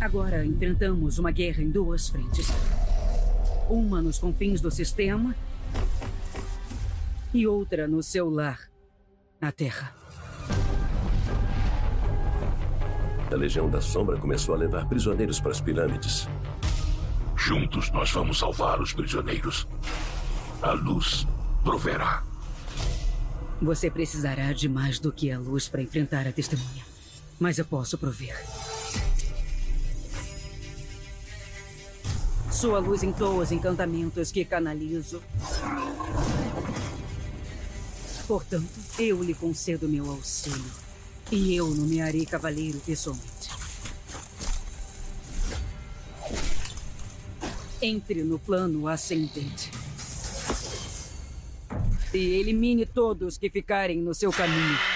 Agora enfrentamos uma guerra em duas frentes. Uma nos confins do sistema e outra no seu lar, na Terra. A Legião da Sombra começou a levar prisioneiros para as pirâmides. Juntos nós vamos salvar os prisioneiros. A luz proverá. Você precisará de mais do que a luz para enfrentar a testemunha. Mas eu posso prover. Sua luz entoa os encantamentos que canalizo. Portanto, eu lhe concedo meu auxílio. E eu nomearei cavaleiro pessoalmente. Entre no plano ascendente. E elimine todos que ficarem no seu caminho.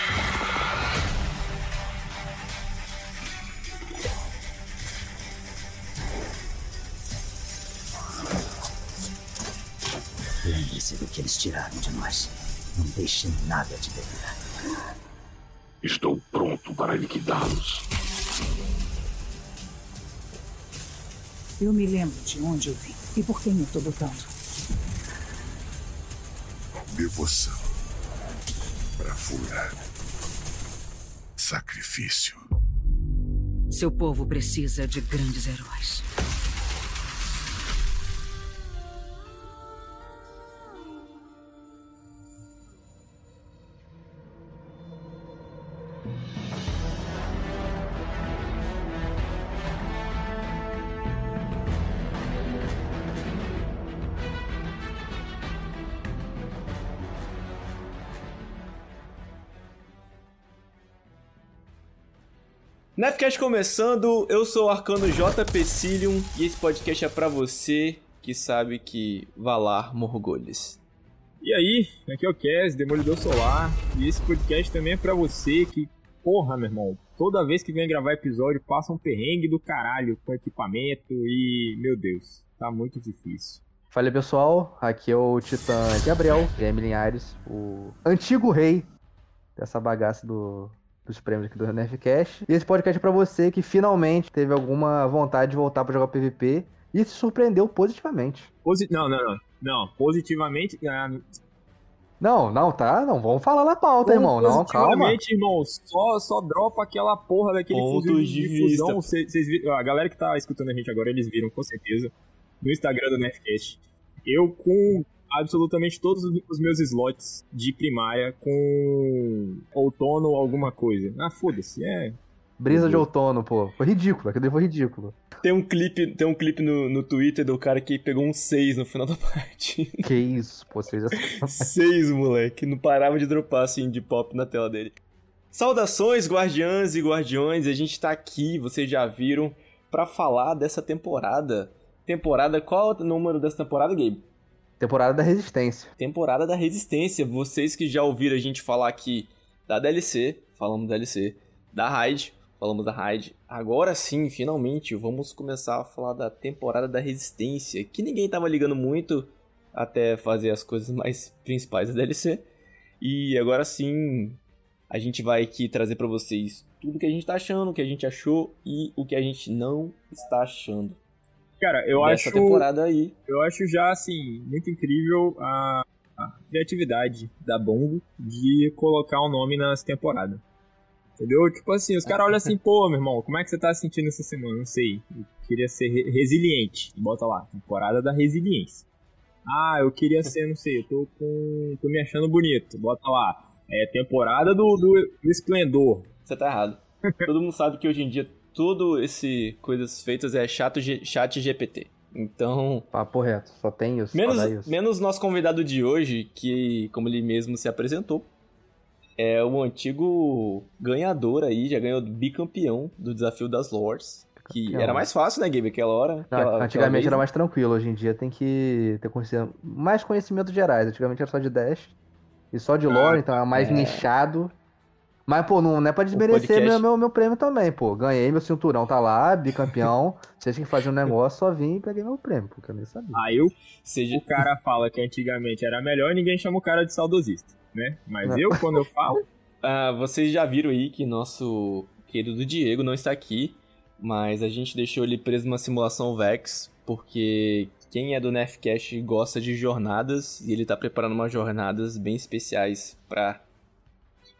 Que eles tiraram de nós. Não deixe nada de beber. Estou pronto para liquidá-los. Eu me lembro de onde eu vim e por quem eu estou lutando. Devoção. Bravura. Sacrifício. Seu povo precisa de grandes heróis. Nefcast começando, eu sou o Arcano J. Cilium e esse podcast é pra você que sabe que Valar Morgulhos. E aí, aqui é o Kes, Demolidor Solar, e esse podcast também é pra você que, porra, meu irmão, toda vez que vem gravar episódio passa um perrengue do caralho com equipamento e, meu Deus, tá muito difícil. Fala pessoal, aqui é o Titã Gabriel, Guilherme Linhares, o antigo rei dessa bagaça do, dos prêmios aqui do Nerfcast. E esse podcast é pra você que finalmente teve alguma vontade de voltar pra jogar PVP e se surpreendeu positivamente. Posi não, não, não. Não, positivamente. Ah, Não, não, tá? Não, vamos falar na pauta, irmão. Não, calma. Irmão, só, só dropa aquela porra daquele Pontos fuzil de de fusão. Cê- viram, a galera que tá escutando a gente agora, eles viram com certeza no Instagram do Nefcast. Eu com absolutamente todos os meus slots de primária com outono ou alguma coisa. Ah, foda-se, é. Brisa de outono, pô. Foi ridículo, aquilo foi ridículo. Tem um clipe, tem um clipe no, no Twitter do cara que pegou um 6 no final da parte. Que isso, pô, vocês já 6, moleque. Não parava de dropar assim de pop na tela dele. Saudações, guardiãs e guardiões. A gente tá aqui, vocês já viram, pra falar dessa temporada. Temporada, qual é o número dessa temporada, Gabe? Temporada da Resistência. Temporada da Resistência. Vocês que já ouviram a gente falar aqui da DLC, falamos da DLC, da Raid, falamos da Raid. Agora sim, finalmente, vamos começar a falar da temporada da Resistência, que ninguém tava ligando muito até fazer as coisas mais principais da DLC. E agora sim, a gente vai aqui trazer pra vocês tudo que a gente tá achando, o que a gente achou e o que a gente não está achando. Cara, eu acho. temporada aí. Eu acho já, assim, muito incrível a, a criatividade da Bongo de colocar o nome nas temporadas. Entendeu? Tipo assim, os caras olham assim, pô, meu irmão, como é que você tá se sentindo essa semana? Não sei. Eu queria ser re- resiliente. Bota lá, temporada da resiliência. Ah, eu queria ser, não sei, eu tô com. tô me achando bonito. Bota lá. É temporada do, do, do esplendor. Você tá errado. Todo mundo sabe que hoje em dia tudo esse coisas feitas é chato chat GPT. Então, Papo reto, só tem isso, menos isso. menos nosso convidado de hoje, que como ele mesmo se apresentou, é o antigo ganhador aí, já ganhou bicampeão do desafio das Lords, que era mais fácil, né, Gabe, aquela hora. Não, aquela- aquela antigamente vez, era né? mais tranquilo, hoje em dia tem que ter mais conhecimentos gerais. Antigamente era só de Dash e só de lore, então é mais nichado. Mas, pô, não, não é pra desmerecer meu, meu, meu prêmio também, pô. Ganhei meu cinturão, tá lá, bicampeão. Vocês que faziam um negócio, só vim e peguei meu prêmio, porque eu nem sabia. Aí Seja, o cara fala que antigamente era melhor, ninguém chama o cara de saudosista, né? Mas Não. eu, quando eu falo, Ah, vocês já viram aí que nosso querido Diego não está aqui. Mas a gente deixou ele preso numa simulação Vex, porque quem é do Nerfcast gosta de jornadas e ele tá preparando umas jornadas bem especiais pra,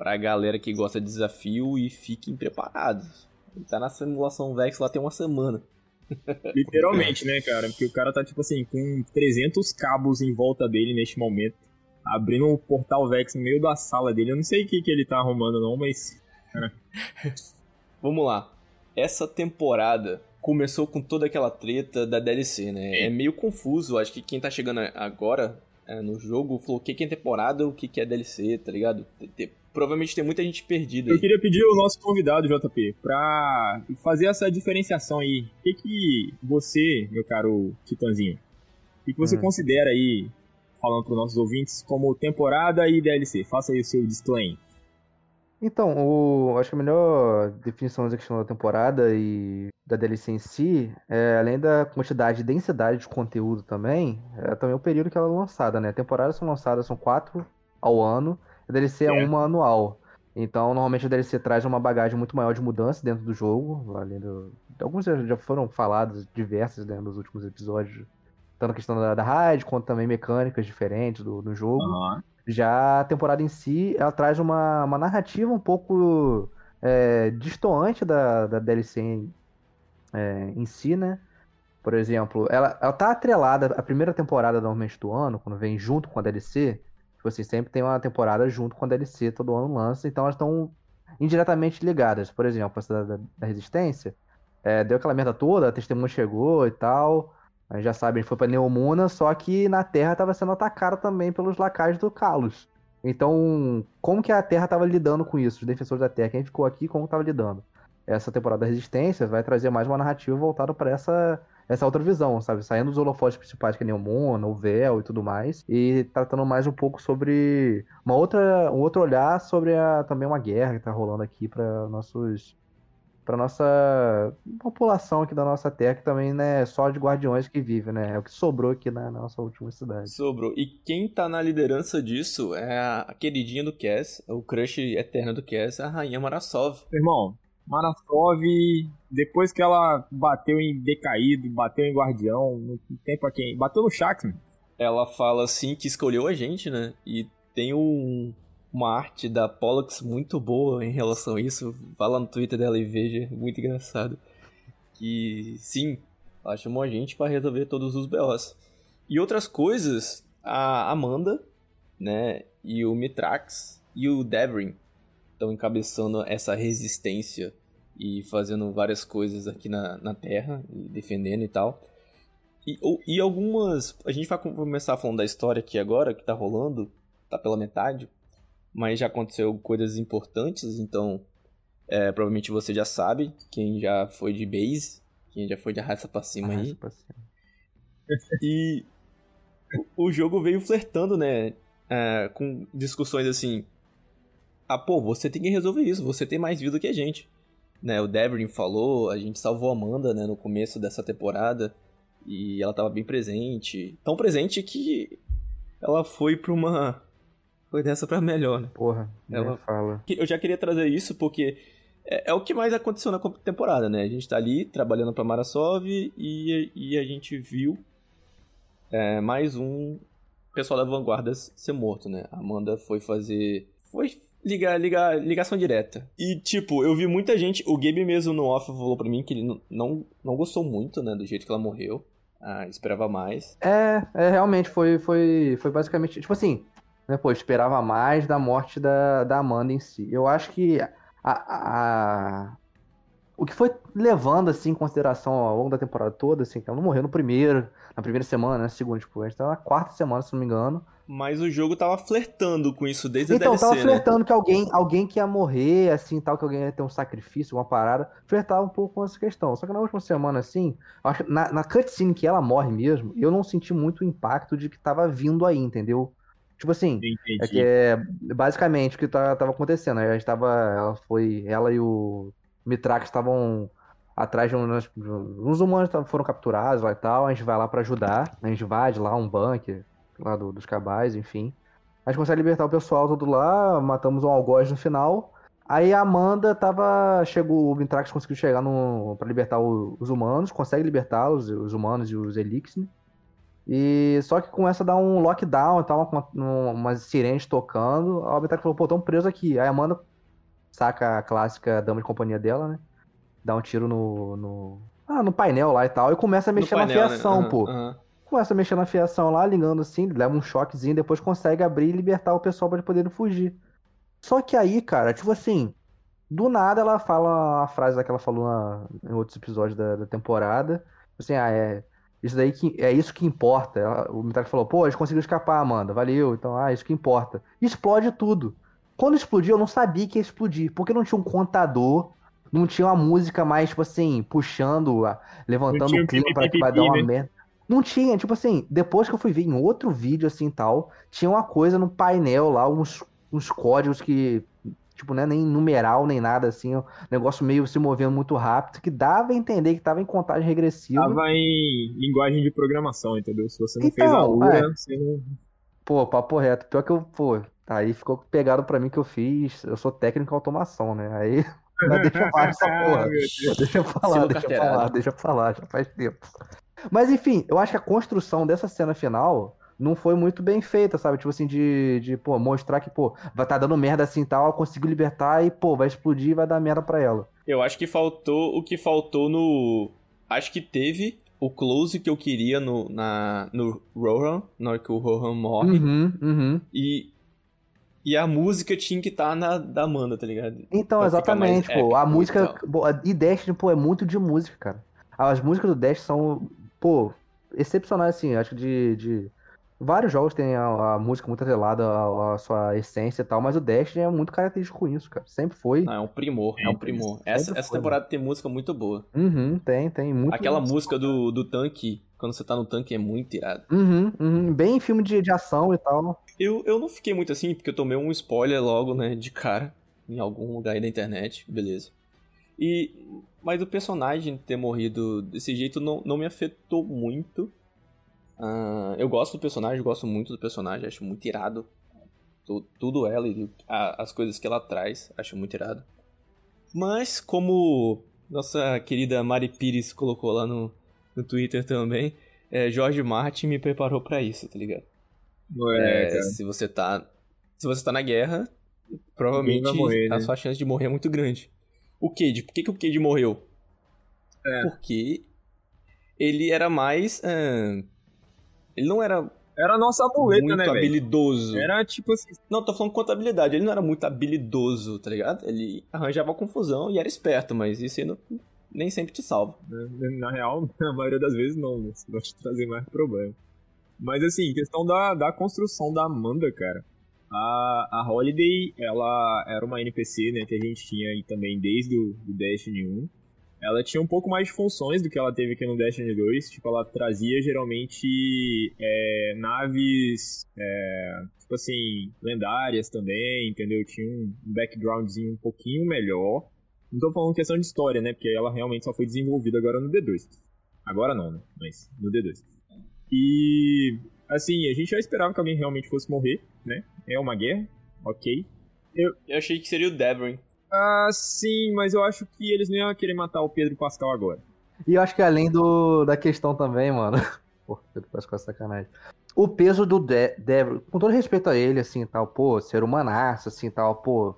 pra galera que gosta de desafio e fiquem preparados. Ele tá na simulação Vex lá tem uma semana. Literalmente, né, cara? Porque o cara tá, tipo assim, com 300 cabos em volta dele neste momento. Abrindo o portal Vex no meio da sala dele. Eu não sei o que, que ele tá arrumando, não, mas. Vamos lá. Essa temporada começou com toda aquela treta da DLC, né? É meio confuso. Acho que quem tá chegando agora é, no jogo falou o que, que é temporada, o que, que é DLC, tá ligado? Provavelmente tem muita gente perdida. Eu queria pedir ao nosso convidado, JP, pra fazer essa diferenciação aí. O que, que você, meu caro Titãzinho, o que, que você Hum. considera aí, falando pros nossos ouvintes, como temporada e DLC? Faça aí o seu disclaimer. Então, o, acho que a melhor definição da questão da temporada e da DLC em si, é, além da quantidade e densidade de conteúdo também, é também o período que ela é lançada, né? Temporadas são lançadas, são quatro ao ano, a DLC é É. uma anual. Então, normalmente a DLC traz uma bagagem muito maior de mudança dentro do jogo, além do... Alguns já foram falados, diversas, né, nos últimos episódios, tanto a questão da, da raid, quanto também mecânicas diferentes do, do jogo. Aham. Já a temporada em si, ela traz uma, uma narrativa um pouco é, distoante da, da DLC em, é, em si, né? Por exemplo, ela, ela tá atrelada à primeira temporada normalmente do ano, quando vem junto com a DLC. Tipo assim, sempre tem uma temporada junto com a DLC, todo ano lança, então elas estão indiretamente ligadas. Por exemplo, essa da, da- da Resistência, é, deu aquela merda toda, a testemunha chegou e tal. A gente já sabe, a gente foi pra Neomuna, só que na Terra estava sendo atacada também pelos lacais do Kalos. Então, como que a Terra estava lidando com isso? Os defensores da Terra, quem ficou aqui, como estava lidando? Essa temporada da Resistência vai trazer mais uma narrativa voltada para essa, essa outra visão, sabe? Saindo dos holofotes principais, que é Neomuna, o Véu e tudo mais, e tratando mais um pouco sobre uma outra, um outro olhar sobre a, também uma guerra que tá rolando aqui para nossos para nossa população aqui da nossa terra, que também não é só de guardiões que vive, né? É o que sobrou aqui na nossa última cidade. Sobrou. E quem tá na liderança disso é a queridinha do Cass, o crush eterno do Cass, a rainha Marasov. Irmão, Marasov, depois que ela bateu em Decaído, bateu em Guardião, não tem pra quem. Bateu no Shax, mano. Ela fala assim que escolheu a gente, né? E tem um, uma arte da Pollux muito boa em relação a isso. Vá lá no Twitter dela e veja, muito engraçado. Que sim, ela chamou a gente pra resolver todos os BOs. E outras coisas, a Amanda, né? E o Mitrax e o Devrin estão encabeçando essa resistência e fazendo várias coisas aqui na, na Terra, e defendendo e tal. E, ou- e algumas. A gente vai com- começar falando da história aqui agora, que tá rolando, tá pela metade, mas já aconteceu coisas importantes, então. é, provavelmente você já sabe, quem já foi de base, quem já foi de raça pra cima aí. Arrasta pra cima. E o o jogo veio flertando, né? é, com discussões assim. Ah, pô, você tem que resolver isso, você tem mais vida que a gente. Né, o Devrin falou, a gente salvou a Amanda né, no começo dessa temporada. E ela tava bem presente. Tão presente que ela foi pra uma. Foi dessa pra melhor, né? Porra, Ela- fala. Eu já queria trazer isso porque é, é o que mais aconteceu na temporada, né? A gente tá ali trabalhando pra Marasov e, e a gente viu é, mais um pessoal da Vanguarda ser morto, né? A Amanda foi fazer. Foi ligar, ligar, ligação direta. E, tipo, eu vi muita gente. O Gabe mesmo no off falou pra mim que ele não, não, não gostou muito, né? Do jeito que ela morreu. Ah, esperava mais. É, é, realmente foi, foi, foi basicamente, tipo assim, né, pô, esperava mais da morte da, da Amanda em si. Eu acho que a, a- o que foi levando, assim, em consideração ao longo da temporada toda, assim, que ela não morreu no primeiro, na primeira semana, na segunda, tipo, a gente tá na quarta semana, se não me engano. Mas o jogo tava flertando com isso desde Então, a DLC, tava né? flertando que alguém, alguém que ia morrer, assim, tal, que alguém ia ter um sacrifício, uma parada. Flertava um pouco com essa questão. Só que na última semana, assim, na, na cutscene que ela morre mesmo, eu não senti muito o impacto de que tava vindo aí, entendeu? Tipo assim, é que é basicamente o que tá, tava acontecendo. A gente tava, ela foi, ela e o Mitrax estavam atrás de uns, uns humanos foram capturados lá e tal. A gente vai lá pra ajudar, a gente invade lá um bunker lá do- dos cabais, enfim. A gente consegue libertar o pessoal todo lá, matamos um algoz no final. Aí a Amanda tava. Chegou. O Mintrax conseguiu chegar no, pra libertar o- os humanos, consegue libertá-los, os humanos e os Elix, né? E só que começa a dar um lockdown e tal, uma, uma, umas sirenes tocando. A Mintrax falou, pô, tão preso aqui. Aí a Amanda saca a clássica dama de companhia dela, né? Dá um tiro no. no... Ah, no painel lá e tal. E começa a mexer painel, na né? fiação, Aham, pô. aham. Começa a mexer na fiação lá, ligando assim, leva um choquezinho, depois consegue abrir e libertar o pessoal pra eles poderem fugir. Só que aí, cara, tipo assim, do nada ela fala a frase que ela falou na- em outros episódios da, da temporada. Assim, ah, é. Isso daí que é isso que importa. Ela- o Mitari falou, pô, eles conseguiram escapar, Amanda, valeu. Então, ah, isso que importa. Explode tudo. Quando explodiu, eu não sabia que ia explodir, porque não tinha um contador, não tinha uma música mais, tipo assim, puxando, a- levantando o clima pra que vai dar uma né? merda. Não tinha, tipo assim, depois que eu fui ver em outro vídeo assim e tal, tinha uma coisa no painel lá, uns, uns códigos que, tipo, não é nem numeral nem nada assim, um negócio meio se movendo muito rápido, que dava a entender que tava em contagem regressiva. Tava em linguagem de programação, entendeu? Se você não Então, fez a URA, é. você não. Pô, papo reto. Pior que eu, pô, aí ficou pegado pra mim que eu fiz. Eu sou técnico em automação, né? Aí. Mas deixa eu falar essa porra. Ah. Deixa eu falar, Silo deixa eu falar, deixa eu falar, já faz tempo. Mas enfim, eu acho que a construção dessa cena final não foi muito bem feita, sabe? Tipo assim, de, de pô, mostrar que, pô, vai tá dando merda assim e tal, ela conseguiu libertar e, pô, vai explodir e vai dar merda pra ela. Eu acho que faltou o que faltou no. Acho que teve o close que eu queria no, na, no Rohan, na hora que o Rohan morre. Uhum, uhum. E. E a música tinha que estar na da Amanda, tá ligado? Então, Pra exatamente, pô. A música. pô, E Destiny, pô, é muito de música, cara. As músicas do Destiny são, pô, excepcionais, assim. Acho que de. de... Vários jogos têm a, a música muito atrelada à, à sua essência e tal, mas o Destiny é muito característico com isso, cara. Sempre foi. Não, é um primor, é um primor. Essa, Sempre essa foi, temporada tem música muito boa. Uhum, tem, tem. Muito Aquela música do, do tanque, quando você tá no tanque, é muito irado. Uhum, uhum. Bem filme de, de ação e tal. Eu, eu não fiquei muito assim, porque eu tomei um spoiler logo, né, de cara, em algum lugar aí da internet, beleza. E, mas o personagem ter morrido desse jeito não, não me afetou muito. Ah, eu gosto do personagem, gosto muito do personagem, acho muito irado. Tu- Tudo ela e a- as coisas que ela traz, acho muito irado. Mas, como nossa querida Mari Pires colocou lá no, no Twitter também, é, Jorge Martin me preparou pra isso, tá ligado? Não é, se você tá. Se você tá na guerra, provavelmente morrer, a né? sua chance de morrer é muito grande. O Cade, por que, que o Cade morreu? É. Porque ele era mais. ele não era Era a nossa muleta, muito né, velho? habilidoso. Era tipo assim, Não, tô falando quanto habilidade. Ele não era muito habilidoso, tá ligado? Ele arranjava confusão e era esperto, mas isso aí não- nem sempre te salva. né? na real, na maioria das vezes não, né? Isso vai te trazer mais problema. Mas assim, questão da, da construção da Amanda, cara. A, a Holiday, ela era uma NPC, né, que a gente tinha aí também desde o do Destiny 1. Ela tinha um pouco mais de funções do que ela teve aqui no Destiny 2. Tipo, ela trazia geralmente é, naves, é, tipo assim, lendárias também, entendeu? Tinha um backgroundzinho um pouquinho melhor. Não tô falando questão de história, né? Porque ela realmente só foi desenvolvida agora no D2. Agora não, né? Mas no D2. E assim, a gente já esperava que alguém realmente fosse morrer, né? É uma guerra, ok. Eu achei que seria o Devon. Ah, sim, mas eu acho que eles não iam querer matar o Pedro Pascal agora. E eu acho que além do, da questão também, mano. Pô, Pedro Pascal é sacanagem. O peso do De Devil, com todo respeito a ele, assim, tal, pô, ser humanaço, assim, tal, pô,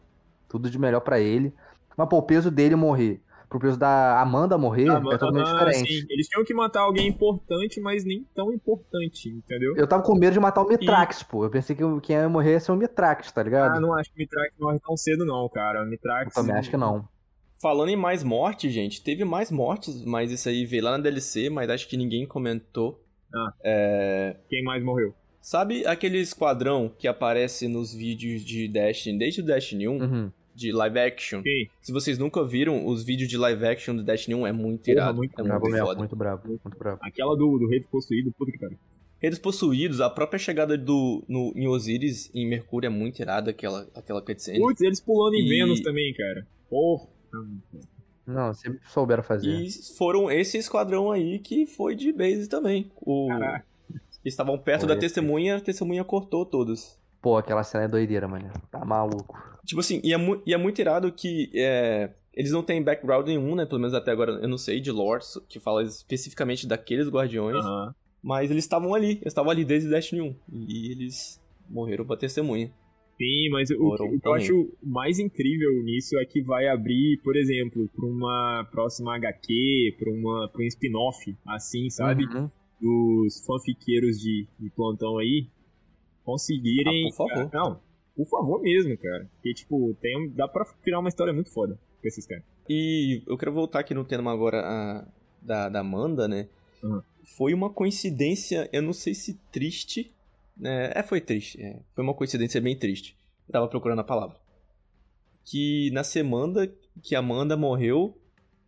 tudo de melhor pra ele. Mas, pô, o peso dele morrer, pro peso da Amanda morrer, Ah, é totalmente ah, diferente. sim, eles tinham que matar alguém importante, mas nem tão importante, entendeu? Eu tava com medo de matar o Mitrax, pô. Eu pensei que quem ia morrer ia ser o Mitrax, tá ligado? Ah, não acho que o Mitrax morre tão cedo, não, cara. O Eu Mitrax. também acho que não. Falando em mais mortes, gente, teve mais mortes, mas isso aí veio lá na DLC, mas acho que ninguém comentou. Ah. É, Quem mais morreu? Sabe aquele esquadrão que aparece nos vídeos de Destiny, desde o Destiny 1, Uhum. De live action? Se vocês nunca viram, os vídeos de live action do Destiny 1 é muito Porra, irado, muito é Brabo muito mesmo, foda. muito brabo, muito brabo. Aquela do, do Rei Possuído, puta que pariu. Redes possuídos, a própria chegada do no, em Osiris, em Mercúrio, é muito irada, aquela, aquela cutscene. Putz, eles pulando em E- Vênus também, cara. Porra. Não, sempre souberam fazer. E foram esse esquadrão aí que foi de base também. O, Caraca. estavam perto Foi. da testemunha, a testemunha cortou todos. Pô, aquela cena é doideira, mano. Tá maluco. Tipo assim, e é, mu- e é muito irado que é, eles não têm background nenhum, né? Pelo menos até agora eu não sei, de lore, que fala especificamente daqueles guardiões. Aham. Mas eles estavam ali, eles estavam ali desde Destiny 1. E eles morreram pra testemunha. Sim, mas o, o que eu acho mais incrível nisso é que vai abrir, por exemplo, pra uma próxima HQ, pra, uma, pra um spin-off, assim, sabe? Uhum. Dos fanfiqueiros de, de plantão aí conseguirem. Ah, por favor. Não, por favor mesmo, cara. Porque, tipo, tem, dá pra criar uma história muito foda com esses caras. E eu quero voltar aqui no tema agora a- da, da Amanda, né? Uhum. Foi uma coincidência, eu não sei se triste. Né? É, foi triste. é. Foi uma coincidência bem triste. Eu tava procurando a palavra. Que na semana que a Amanda morreu,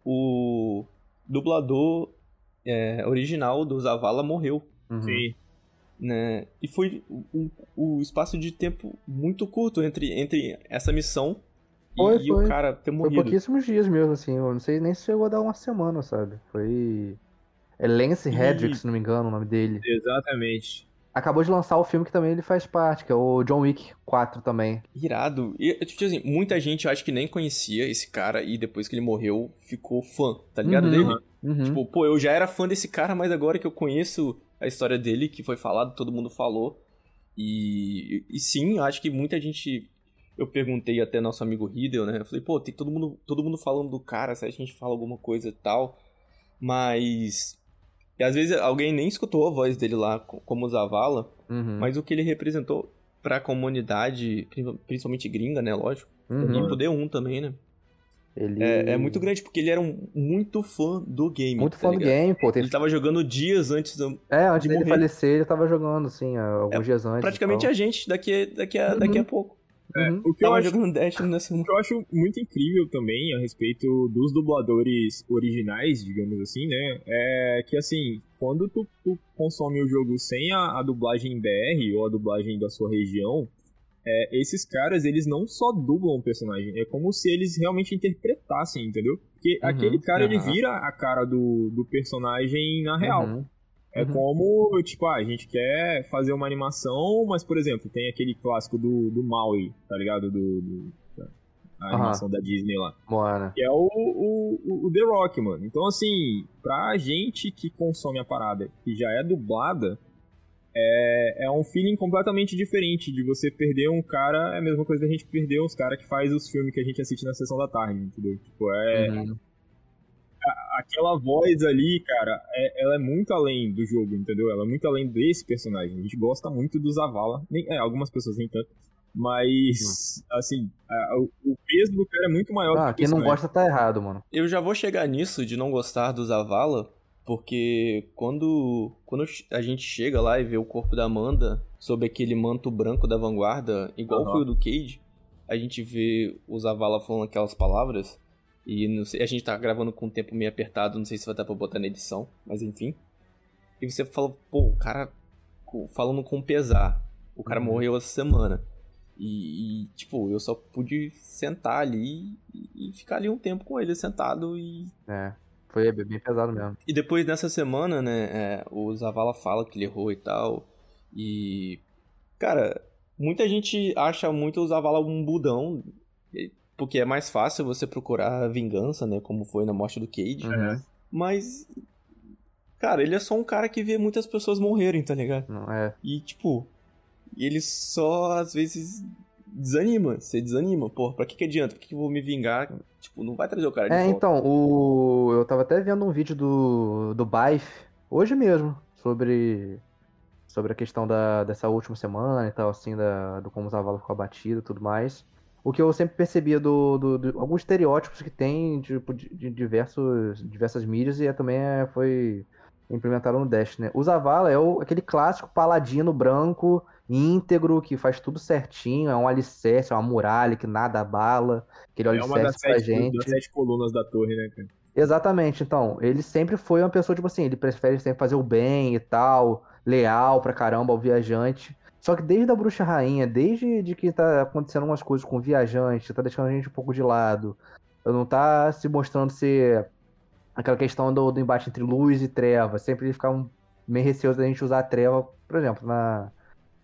o dublador é, original do Zavala morreu. Uhum. Sim. Né? E foi o, o espaço de tempo muito curto entre, entre essa missão e, Foi, e o foi. cara ter Foi morrido. pouquíssimos dias mesmo, assim. Eu não sei nem se chegou a dar uma semana, sabe? Foi. É Lance E- Hedrick, se não me engano, o nome dele. Exatamente. Acabou de lançar o filme que também ele faz parte, que é o John Wick 4 também. Irado. E, tipo assim, muita gente eu acho que nem conhecia esse cara e depois que ele morreu ficou fã, tá ligado Uhum. dele? Uhum. Tipo, pô, eu já era fã desse cara, mas agora que eu conheço a história dele, que foi falado, todo mundo falou. E, e sim, eu acho que muita gente. Eu perguntei até nosso amigo Riddle, né? Eu falei, pô, tem todo mundo, todo mundo falando do cara, se a gente fala alguma coisa e tal. Mas. E às vezes alguém nem escutou a voz dele lá, co- como Zavala, Uhum. mas o que ele representou pra comunidade, pri- principalmente gringa, né? Lógico. Uhum. E pro D1 também, né? Ele... É, é muito grande, porque ele era um muito fã do game. Muito tá fã do ligado? game, pô. Teve... Ele tava jogando dias antes, do- É, antes de dele morrer. falecer, ele tava jogando, assim, alguns dias antes. praticamente a gente, daqui, daqui, a, Uhum. daqui a pouco. Tal. Uhum. O que eu acho jogando Destiny nessa O que eu acho muito incrível também a respeito dos dubladores originais, digamos assim, né? É que assim, quando tu, tu consome o jogo sem a, a dublagem BR ou a dublagem da sua região, é, esses caras, eles não só dublam o personagem, é como se eles realmente interpretassem, entendeu? Porque Uhum, aquele cara, ele aham. vira a cara do, do personagem na real. Uhum. É Uhum. como, tipo, ah, a gente quer fazer uma animação, mas, por exemplo, tem aquele clássico do, do Maui, tá ligado? Do, do- a Aham. animação da Disney lá. Moana. Que é o, o, o The Rock, mano. Então, assim, pra gente que consome a parada, que já é dublada, é, é um feeling completamente diferente de você perder um cara, é a mesma coisa da gente perder uns caras que faz os filmes que a gente assiste na sessão da tarde, entendeu? Tipo, é, Uhum. Aquela voz ali, cara, é- ela é muito além do jogo, entendeu? Ela é muito além desse personagem. A gente gosta muito do Zavala. Nem, é, algumas pessoas nem tanto. Mas, assim, a- o, o peso do cara é muito maior Ah, do que quem não gosta tá errado, mano. Eu já vou chegar nisso de não gostar do Zavala, porque quando, quando a gente chega lá e vê o corpo da Amanda sob aquele manto branco da vanguarda, igual Aham. foi o do Cage, a gente vê o Zavala falando aquelas palavras. E não sei, a gente tá gravando com o tempo meio apertado, não sei se vai dar pra botar na edição, mas enfim. E você fala, pô, o cara falando com pesar. O cara Uhum. morreu essa semana. E, e, tipo, eu só pude sentar ali e, e ficar ali um tempo com ele sentado e. É. Foi bem pesado mesmo. E depois nessa semana, né, é, o Zavala fala que ele errou e tal. E. Cara, muita gente acha muito o Zavala um budão. Porque é mais fácil você procurar vingança, né? Como foi na morte do Cage. Uhum. Mas. Cara, ele é só um cara que vê muitas pessoas morrerem, tá ligado? Não, é. E, tipo, ele só às vezes desanima. Você desanima. Porra, pra que, que adianta? Por que, que eu vou me vingar? Tipo, não vai trazer o cara de É, volta. então, o... eu tava até vendo um vídeo do, do Baif, hoje mesmo, sobre, sobre a questão da, dessa última semana e tal, assim, da, do como o Zavala ficou abatido e tudo mais. O que eu sempre percebia do, do, do- alguns estereótipos que tem tipo, de, de diversos, diversas mídias e é, também é, foi implementado no Dash, né? O Zavala é o, aquele clássico paladino branco, íntegro, que faz tudo certinho, é um alicerce, é uma muralha que nada abala, aquele É uma das alicerce pra sete, gente. das sete colunas da torre, né, cara? Exatamente, então, ele sempre foi uma pessoa, tipo assim, ele prefere sempre fazer o bem e tal, leal pra caramba ao viajante. Só que desde a Bruxa Rainha, desde de que tá acontecendo umas coisas com o viajante, tá deixando a gente um pouco de lado, não tá se mostrando ser aquela questão do, do embate entre luz e treva, sempre ele ficar um, meio receoso da gente usar a treva, por exemplo, na,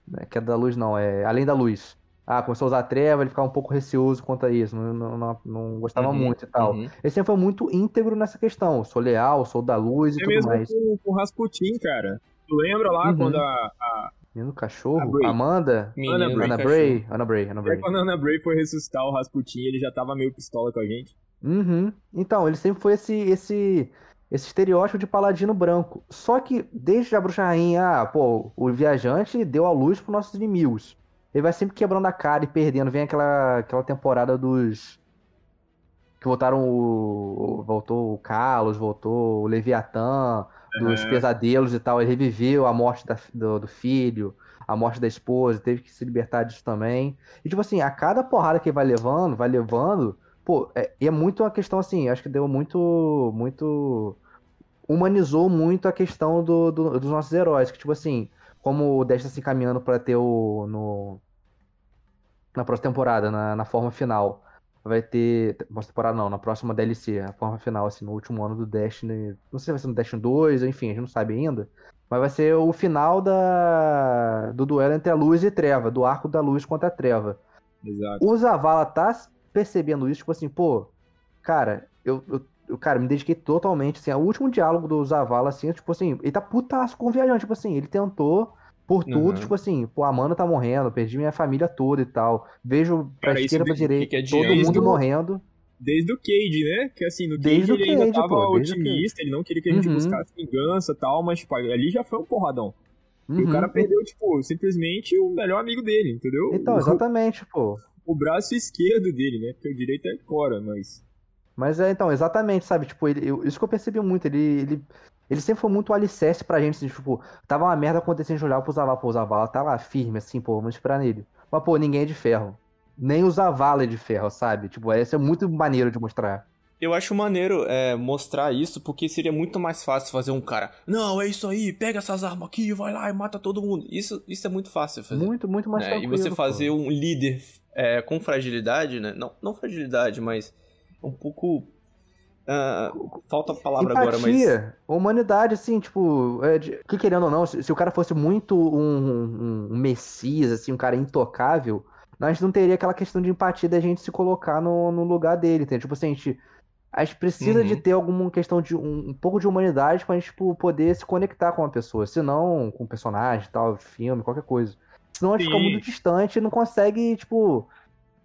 na- que é da luz não, é além da luz. ah, começou a usar a treva, ele ficava um pouco receoso quanto a isso, não, não, não, não gostava Uhum, muito e tal. uhum. Ele sempre foi muito íntegro nessa questão. Sou leal, sou da luz e É tudo mesmo mais. com, com o Rasputin, cara. Tu lembra lá Uhum. quando a, a, Menino cachorro? Bray. Amanda? Menino Ana Bray, Ana cachorro. Bray? Ana Bray, Ana até Bray. quando a Ana Bray foi ressuscitar o Rasputin, ele já tava meio pistola com a gente. Uhum. Então, ele sempre foi esse, esse, esse estereótipo de paladino branco. Só que desde a bruxa rainha, ah, pô, o viajante deu a luz pros nossos inimigos. Ele vai sempre quebrando a cara e perdendo. Vem aquela, aquela temporada dos. Que voltaram o. Voltou o Carlos, voltou o Leviatã, dos pesadelos e tal. Ele reviveu a morte da- do, do filho, a morte da esposa, teve que se libertar disso também. E tipo assim, a cada porrada que ele vai levando, vai levando. Pô, é, e é muito uma questão assim, acho que deu muito, muito, humanizou muito a questão do, do- dos nossos heróis, que tipo assim, como o Dash tá se encaminhando pra ter o, no, na próxima temporada, na, na forma final, vai ter, próxima temporada não, na próxima DLC, a forma final, assim, no último ano do Destiny, não sei se vai ser no Destiny 2, enfim, a gente não sabe ainda, mas vai ser o final da, do duelo entre a luz e treva, do arco da luz contra a treva. Exato. O Zavala tá percebendo isso, tipo assim, pô, cara, eu, eu, cara, me dediquei totalmente, assim, o último diálogo do Zavala, assim, tipo assim, ele tá putaço com o viajante, tipo assim, ele tentou por tudo, Uhum. tipo assim, pô, a Amanda tá morrendo, perdi minha família toda e tal, vejo pra Cara, esquerda, pra desde- direita, todo mundo Desde o- morrendo, Desde o Cade, né? Que assim, no Cade Desde o ele ainda Cade, tava pô, otimista, ele não queria que a gente Uhum. buscasse vingança e tal, mas tipo, ali já foi um porradão. E Uhum. o cara perdeu, tipo, simplesmente o melhor amigo dele, entendeu? Então, o, exatamente, pô. o braço esquerdo dele, né? Porque o direito é Cora, mas. Mas é, então, exatamente, sabe? Tipo, ele, eu- isso que eu percebi muito, ele, ele, ele sempre foi muito alicerce pra gente, assim, tipo, tava uma merda acontecendo, a gente olhava pro Zavala, pô, o Zavala tá lá firme, assim, pô, vamos esperar nele. Mas, pô, ninguém é de ferro. Nem o Zavala é de ferro, sabe? Tipo, esse é muito maneiro de mostrar. Eu acho maneiro é, mostrar isso, porque seria muito mais fácil fazer um cara. Não, é isso aí, pega essas armas aqui, vai lá e mata todo mundo. Isso, isso é muito fácil fazer. Muito, muito mais né? E tranquilo, você pô. fazer um líder é, com fragilidade, né? Não, não fragilidade, mas um pouco. Ah, falta a palavra agora, mas. Empatia, humanidade, assim, tipo, é de- que querendo ou não, se, se o cara fosse muito um, um, um messias, assim, um cara intocável, a gente não teria aquela questão de empatia da gente se colocar no, no lugar dele, entendeu? Tipo assim, a gente, a gente precisa Uhum. de ter alguma questão de um, um pouco de humanidade pra gente, tipo, poder se conectar com uma pessoa, senão com um personagem, tal, filme, qualquer coisa. Senão a gente fica Sim. muito distante e não consegue, tipo,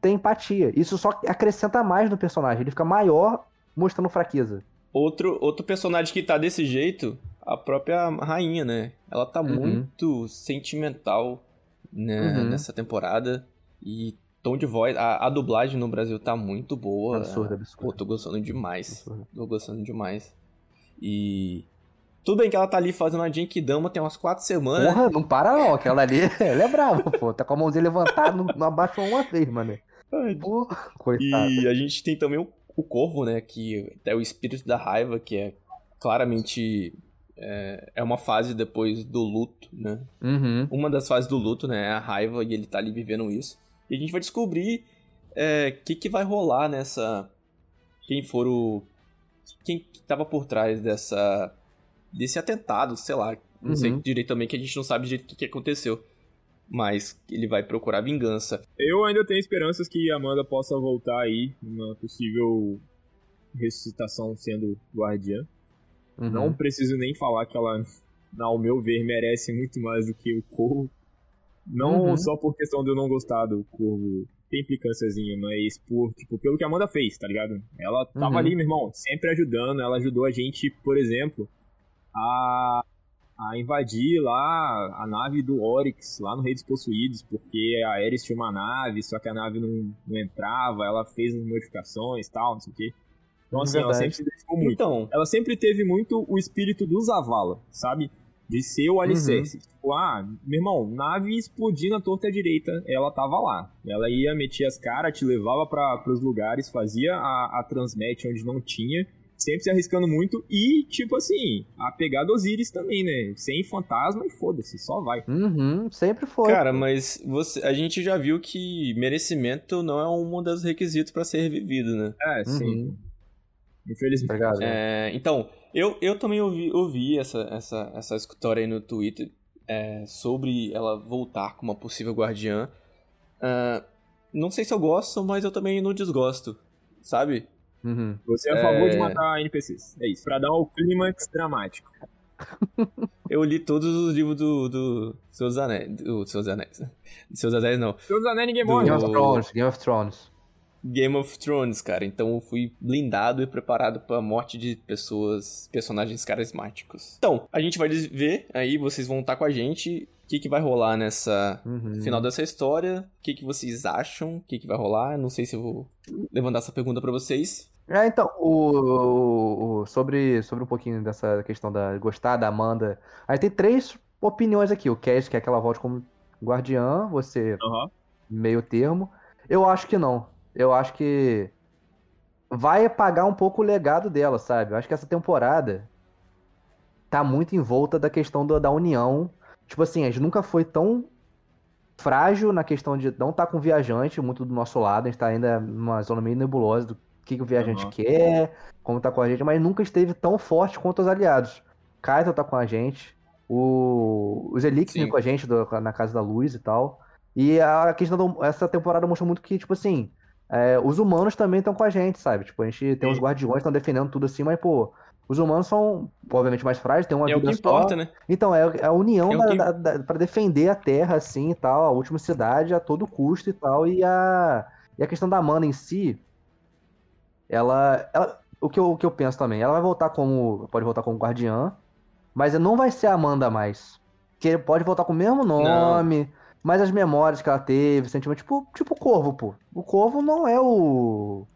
ter empatia. Isso só acrescenta mais no personagem, ele fica maior mostrando fraqueza. Outro, outro personagem que tá desse jeito, a própria rainha, né? Ela tá Uhum. muito sentimental né, Uhum. nessa temporada. E tom de voz, a, a dublagem no Brasil tá muito boa. Absurdo, Pô, absurdo. tô gostando demais. absurdo. Tô gostando demais. E. Tudo bem que ela tá ali fazendo a Genkidama tem umas quatro semanas. Porra, não para não, aquela ali, ela é brava, pô. Tá com a mãozinha levantada, não, não abaixa uma vez, mano. Porra, coitado. E a gente tem também o, o Corvo, né? Que é o espírito da raiva, que é claramente. É, é uma fase depois do luto, né? Uhum. Uma das fases do luto, né? É a raiva e ele tá ali vivendo isso. E a gente vai descobrir o que, que vai rolar nessa. Quem for o. Quem que tava por trás dessa. Desse atentado, sei lá. Não sei Uhum. direito também, que a gente não sabe direito o que, que aconteceu. Mas ele vai procurar vingança. Eu ainda tenho esperanças que a Amanda possa voltar aí, numa possível ressuscitação sendo guardiã. Uhum. Não preciso nem falar que ela, ao meu ver, merece muito mais do que o Corvo. Não Uhum. só por questão de eu não gostar do Corvo, tem implicânciazinha, mas por, tipo, pelo que a Amanda fez, tá ligado? Ela tava Uhum. ali, meu irmão, sempre ajudando. Ela ajudou a gente, por exemplo, a, a invadir lá a nave do Oryx, lá no Rei dos Possuídos, porque a Ares tinha uma nave, só que a nave não, não entrava, ela fez as modificações e tal, não sei o quê. Então, assim, ela sempre se dedicou muito Então, ela sempre teve muito o espírito do Zavala, sabe? De ser o alicerce. Tipo, ah, meu irmão, nave explodindo a torta à direita, ela tava lá. Ela ia, metia as caras, te levava para pros lugares, fazia a, a transmet onde não tinha, sempre se arriscando muito. E, tipo assim, a pegada Osiris também, né? Sem fantasma e foda-se, só vai. Uhum, sempre foi. Cara, mas você, a gente já viu que merecimento não é um dos requisitos pra ser revivido, né? É, sim. Uhum. Infelizmente. Tá ligado? É, então, eu, eu também ouvi, ouvi essa, essa, essa história aí no Twitter é, sobre ela voltar como uma possível guardiã. Ah, não sei se eu gosto, mas eu também não desgosto, sabe? Uhum. Você é a favor de É. matar NPCs. É isso. Pra dar o clímax dramático. Eu li todos os livros do, do Seus Anéis. Do Seus Anéis. Seus Anéis não. Seus anéis ninguém Do- morre. Game of Thrones, Game of Thrones. Game of Thrones, cara. Então eu fui blindado e preparado pra morte de pessoas, personagens carismáticos. Então, a gente vai ver aí, vocês vão estar com a gente. O que, que vai rolar nessa Uhum. final dessa história? O que, que vocês acham? O que, que vai rolar? Não sei se eu vou levantar essa pergunta pra vocês. É, então, o, o- sobre, sobre um pouquinho dessa questão da gostar da Amanda. Aí tem três opiniões aqui. O Cass quer que ela volte como guardiã, você Aham. meio termo. Eu acho que não. Eu acho que vai apagar um pouco o legado dela, sabe? Eu acho que essa temporada tá muito em volta da questão do- da união. Tipo assim, a gente nunca foi tão frágil na questão de não estar com viajante muito do nosso lado. A gente tá ainda numa zona meio nebulosa do que, que o viajante Aham. quer, como tá com a gente, mas nunca esteve tão forte quanto os aliados. Kaito tá com a gente, o, os Elix Sim. vêm com a gente do- na Casa da Luz e tal. E a questão do, essa temporada mostrou muito que, tipo assim, é, os humanos também estão com a gente, sabe? Tipo, a gente tem os guardiões que estão defendendo tudo assim, mas, pô, os humanos são, obviamente, mais frágeis, tem uma É o que vida só. importa, né? Então, é é a união É que- da- da- pra defender a terra, assim, e tal, a última cidade a todo custo e tal, e a, e a questão da Amanda em si, ela, ela o, que eu, o que eu penso também, ela vai voltar como, pode voltar como guardiã, mas não vai ser a Amanda mais, que pode voltar com o mesmo nome, mas as memórias que ela teve, sentimento, tipo, tipo o Corvo, pô, o Corvo não é o...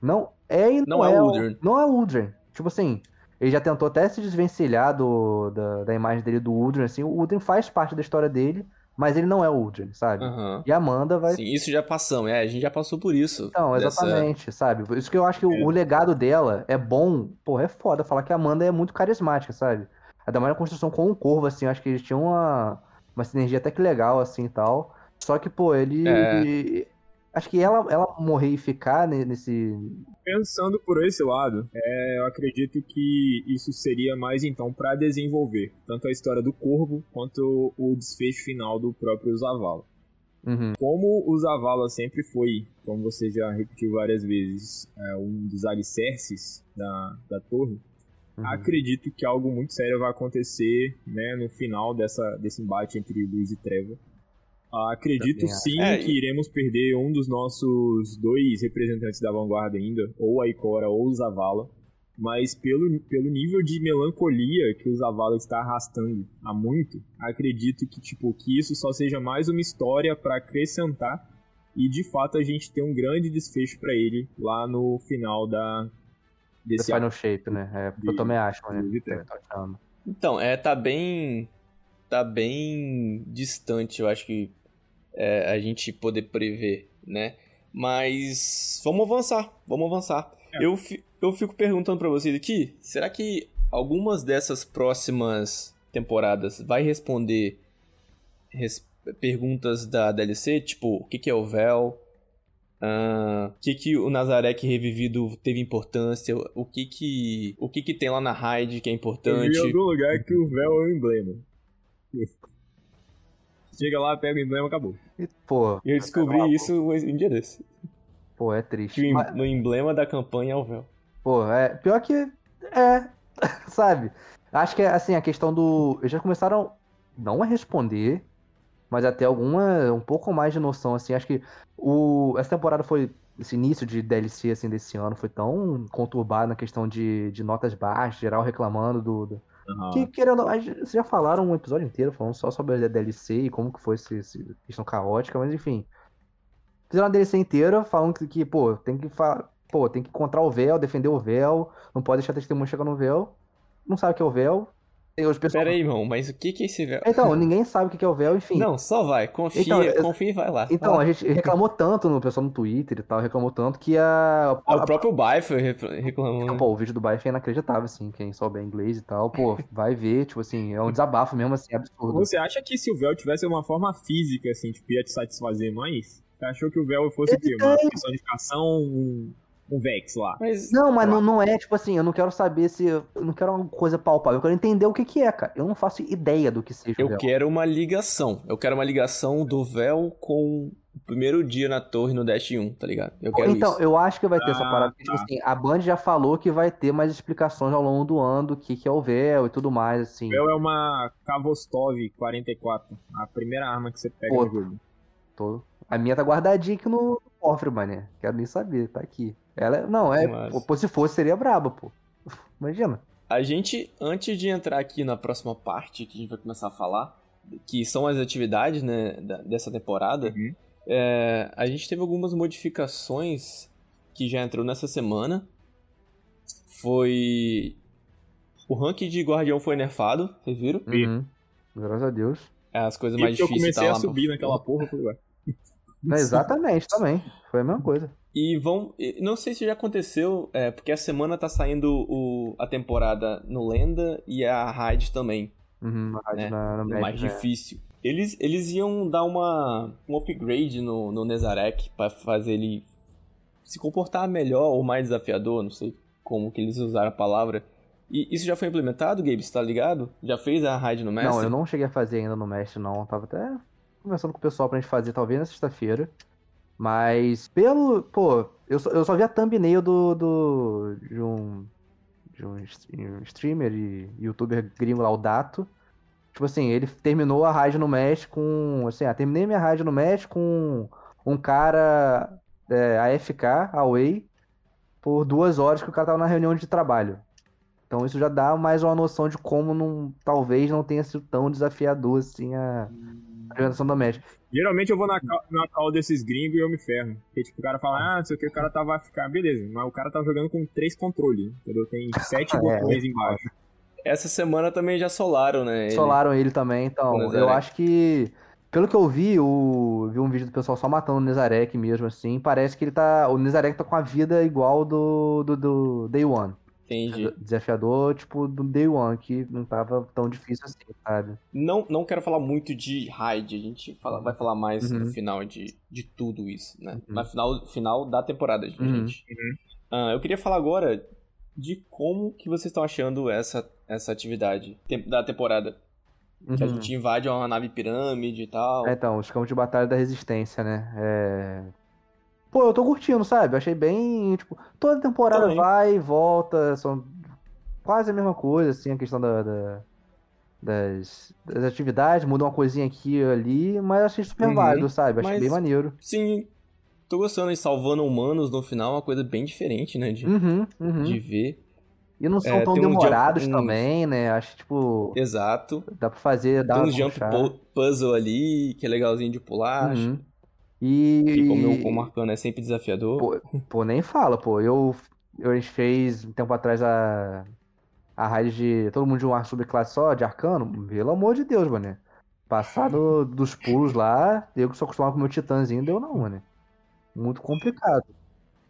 Não é e não, Não é o o- Uldren. Não é o Uldren. Tipo assim, ele já tentou até se desvencilhar do, da, da imagem dele do Uldren, assim. O Uldren faz parte da história dele, mas ele não é o Uldren, sabe? Aham. E a Amanda vai... Sim, isso já passamos. É, a gente já passou por isso. Então, Dessa- exatamente, sabe? Por isso que eu acho que o, o legado dela é bom. Porra, é foda falar que a Amanda é muito carismática, sabe? Ainda mais na construção com o Corvo, assim. eu Acho que eles tinham uma, uma sinergia até que legal, assim e tal. Só que, pô, ele. É. Acho que ela, ela morrer e ficar ne- nesse. Pensando por esse lado, é, eu acredito que isso seria mais então pra desenvolver tanto a história do Corvo quanto o desfecho final do próprio Zavala. Uhum. Como o Zavala sempre foi, como você já repetiu várias vezes, é, um dos alicerces da, da torre, uhum. acredito que algo muito sério vai acontecer né, no final dessa, desse embate entre luz e treva. Ah, acredito sim É, que iremos perder um dos nossos dois representantes da vanguarda ainda, ou a Ikora ou o Zavala, mas pelo, pelo nível de melancolia que o Zavala está arrastando há muito, acredito que tipo que isso só seja mais uma história para acrescentar e de fato a gente ter um grande desfecho para ele lá no final da The desse Final Shape, né? É, eu de- também acho, né? Então, é, tá bem. Tá bem distante, eu acho que é, a gente poder prever, né? Mas vamos avançar, vamos avançar. É. Eu, eu fico perguntando pra vocês aqui, será que algumas dessas próximas temporadas vai responder res- perguntas da DLC, tipo, o que, que é o véu? Ah, o que, que o Nazarek revivido teve importância? O que que, o que, que tem lá na raid que é importante? em algum lugar que o véu é o emblema. Chega lá, pega o emblema, acabou. E, pô, Eu descobri isso um dia desse. pô, é Que triste. em- Mas- no emblema da campanha é o véu. Pô, é. Pior que. É. Sabe? Acho que, assim, a questão do. Eles já começaram. Não a responder, mas até alguma. Um pouco mais de noção, assim. Acho que o, essa temporada foi. Esse início de DLC, assim, desse ano foi tão conturbado na questão de, de notas baixas, geral reclamando do. do- Aham. Que, querendo, a vocês já falaram um episódio inteiro falando só sobre a DLC e como que foi essa questão caótica, mas enfim. Fizeram uma DLC inteira falando que, que, pô, tem que pô, tem que encontrar o véu, defender o véu, não pode deixar testemunho chegar no véu. Não sabe o que é o véu. Os pessoal... Pera aí, irmão, mas o que que é esse véu? Então, ninguém sabe o que é o véu, enfim. Não, só vai. Confia, Então, confia e vai lá. Então, Vai a gente reclamou tanto no pessoal no Twitter e tal, reclamou tanto que a. Ah, o próprio Bai foi re- reclamando. Pô, o vídeo do Baif é inacreditável, assim, quem souber inglês e tal, pô, vai ver, tipo assim, é um desabafo mesmo, assim, absurdo. Você acha que se o véu tivesse uma forma física, assim, tipo, ia te satisfazer mais? Você achou que o véu fosse o quê? Uma personificação, um, um Vex lá? Mas Não, mas não, não é, tipo assim, eu não quero saber se. Eu não quero uma coisa palpável, eu quero entender o que que é, cara. Eu não faço ideia do que seja eu quero uma ligação. Eu quero uma ligação do véu com o primeiro dia na torre no Dash 1, tá ligado? Eu quero Então, isso. eu acho que vai ter essa Ah, parada. porque, tipo tá. assim, a Band já falou que vai ter mais explicações ao longo do ano do que, que é o véu e tudo mais, assim. O véu é uma Kavostov 44, a primeira arma que você pega Pô. no jogo. Tô- A minha tá guardadinha aqui no cofre, mané. Quero nem saber, tá aqui. Ela é- Não, é. Massa. Pô, se fosse, seria braba, pô. Imagina. A gente, antes de entrar aqui na próxima parte, que a gente vai começar a falar, que são as atividades, né, dessa temporada, Uhum. é, a gente teve algumas modificações que já entrou nessa semana. Foi... O rank de guardião foi nerfado, vocês viram? Vi. Uhum. Graças a Deus. As coisas E mais que eu difíceis comecei tá a lá pra subir naquela porra. Não, exatamente, também. Foi a mesma coisa. E vão. Não sei se já aconteceu, é, porque a semana tá saindo o, a temporada no Lenda e a Raid também, Uhum, na, Né? na, no o Magic, mais né? difícil. Eles, eles iam dar uma, um upgrade no, no Nezarek pra fazer ele se comportar melhor ou mais desafiador, não sei como que eles usaram a palavra. E isso já foi implementado, Gabe? Você tá ligado? Já fez a raid no Mestre? Não, eu não cheguei a fazer ainda no Mestre, não. Tava até conversando com o pessoal pra gente fazer, talvez na sexta-feira. Mas pelo. Pô, eu só, eu só vi a thumbnail do. do de um. De um stre- streamer e youtuber gringo lá, o Dato. Tipo assim, ele terminou a raid no Mesh com. Assim, ah, terminei minha raid no Mesh com um cara é, AFK, away, por duas horas que o cara tava na reunião de trabalho. Então isso já dá mais uma noção de como não, talvez não tenha sido tão desafiador assim a a organização do Mesh. Geralmente eu vou na, cal- na call desses gringos e eu me ferro. Porque, tipo, o cara fala, ah, não sei o que, o cara tava a ficar, beleza. Mas o cara tava jogando com três controles, entendeu? Tem sete É, botões embaixo. Essa semana também já solaram, né? ele. Solaram ele também, então eu Nezarek. acho que pelo que eu vi, o vi um vídeo do pessoal só matando o Nezarek mesmo assim, parece que ele tá, o Nezarek tá com a vida igual do do, do Day One. Entendi. Desafiador, tipo, do Day One, que não tava tão difícil assim, sabe? Não, não quero falar muito de raid, a gente fala- vai falar mais no Uhum. final de, de tudo isso, né? Uhum. Na final, final da temporada, gente. Uhum. Ah, eu queria falar agora de como que vocês estão achando essa, essa atividade da temporada. Que a Uhum. gente invade uma nave pirâmide e tal. É, então, os campos de batalha da resistência, né? É... Pô, eu tô curtindo, sabe? Achei bem, tipo, toda temporada Também. vai e volta, são quase a mesma coisa, assim, a questão da, da- das, das atividades, muda uma coisinha aqui e ali, mas eu achei super Uhum. válido, sabe? Achei Mas- bem maneiro. Sim, tô gostando de salvando humanos no final, uma coisa bem diferente, né? De, Uhum, uhum. de ver. E não são É, tão tem um jump- demorados um- também, né? Acho, tipo, Exato. dá pra fazer, dá Tem um jump puxar. puzzle ali, que é legalzinho de pular. Uhum. E... Como eu como Arcano é sempre desafiador. Pô, pô, nem fala, pô. Eu, eu a gente fez um tempo atrás a, a raid de todo mundo de uma subclasse só, de arcano. Pelo amor de Deus, mano. Passar do- dos pulos lá, eu que sou acostumado com o meu titãzinho, deu não, mano. Muito complicado.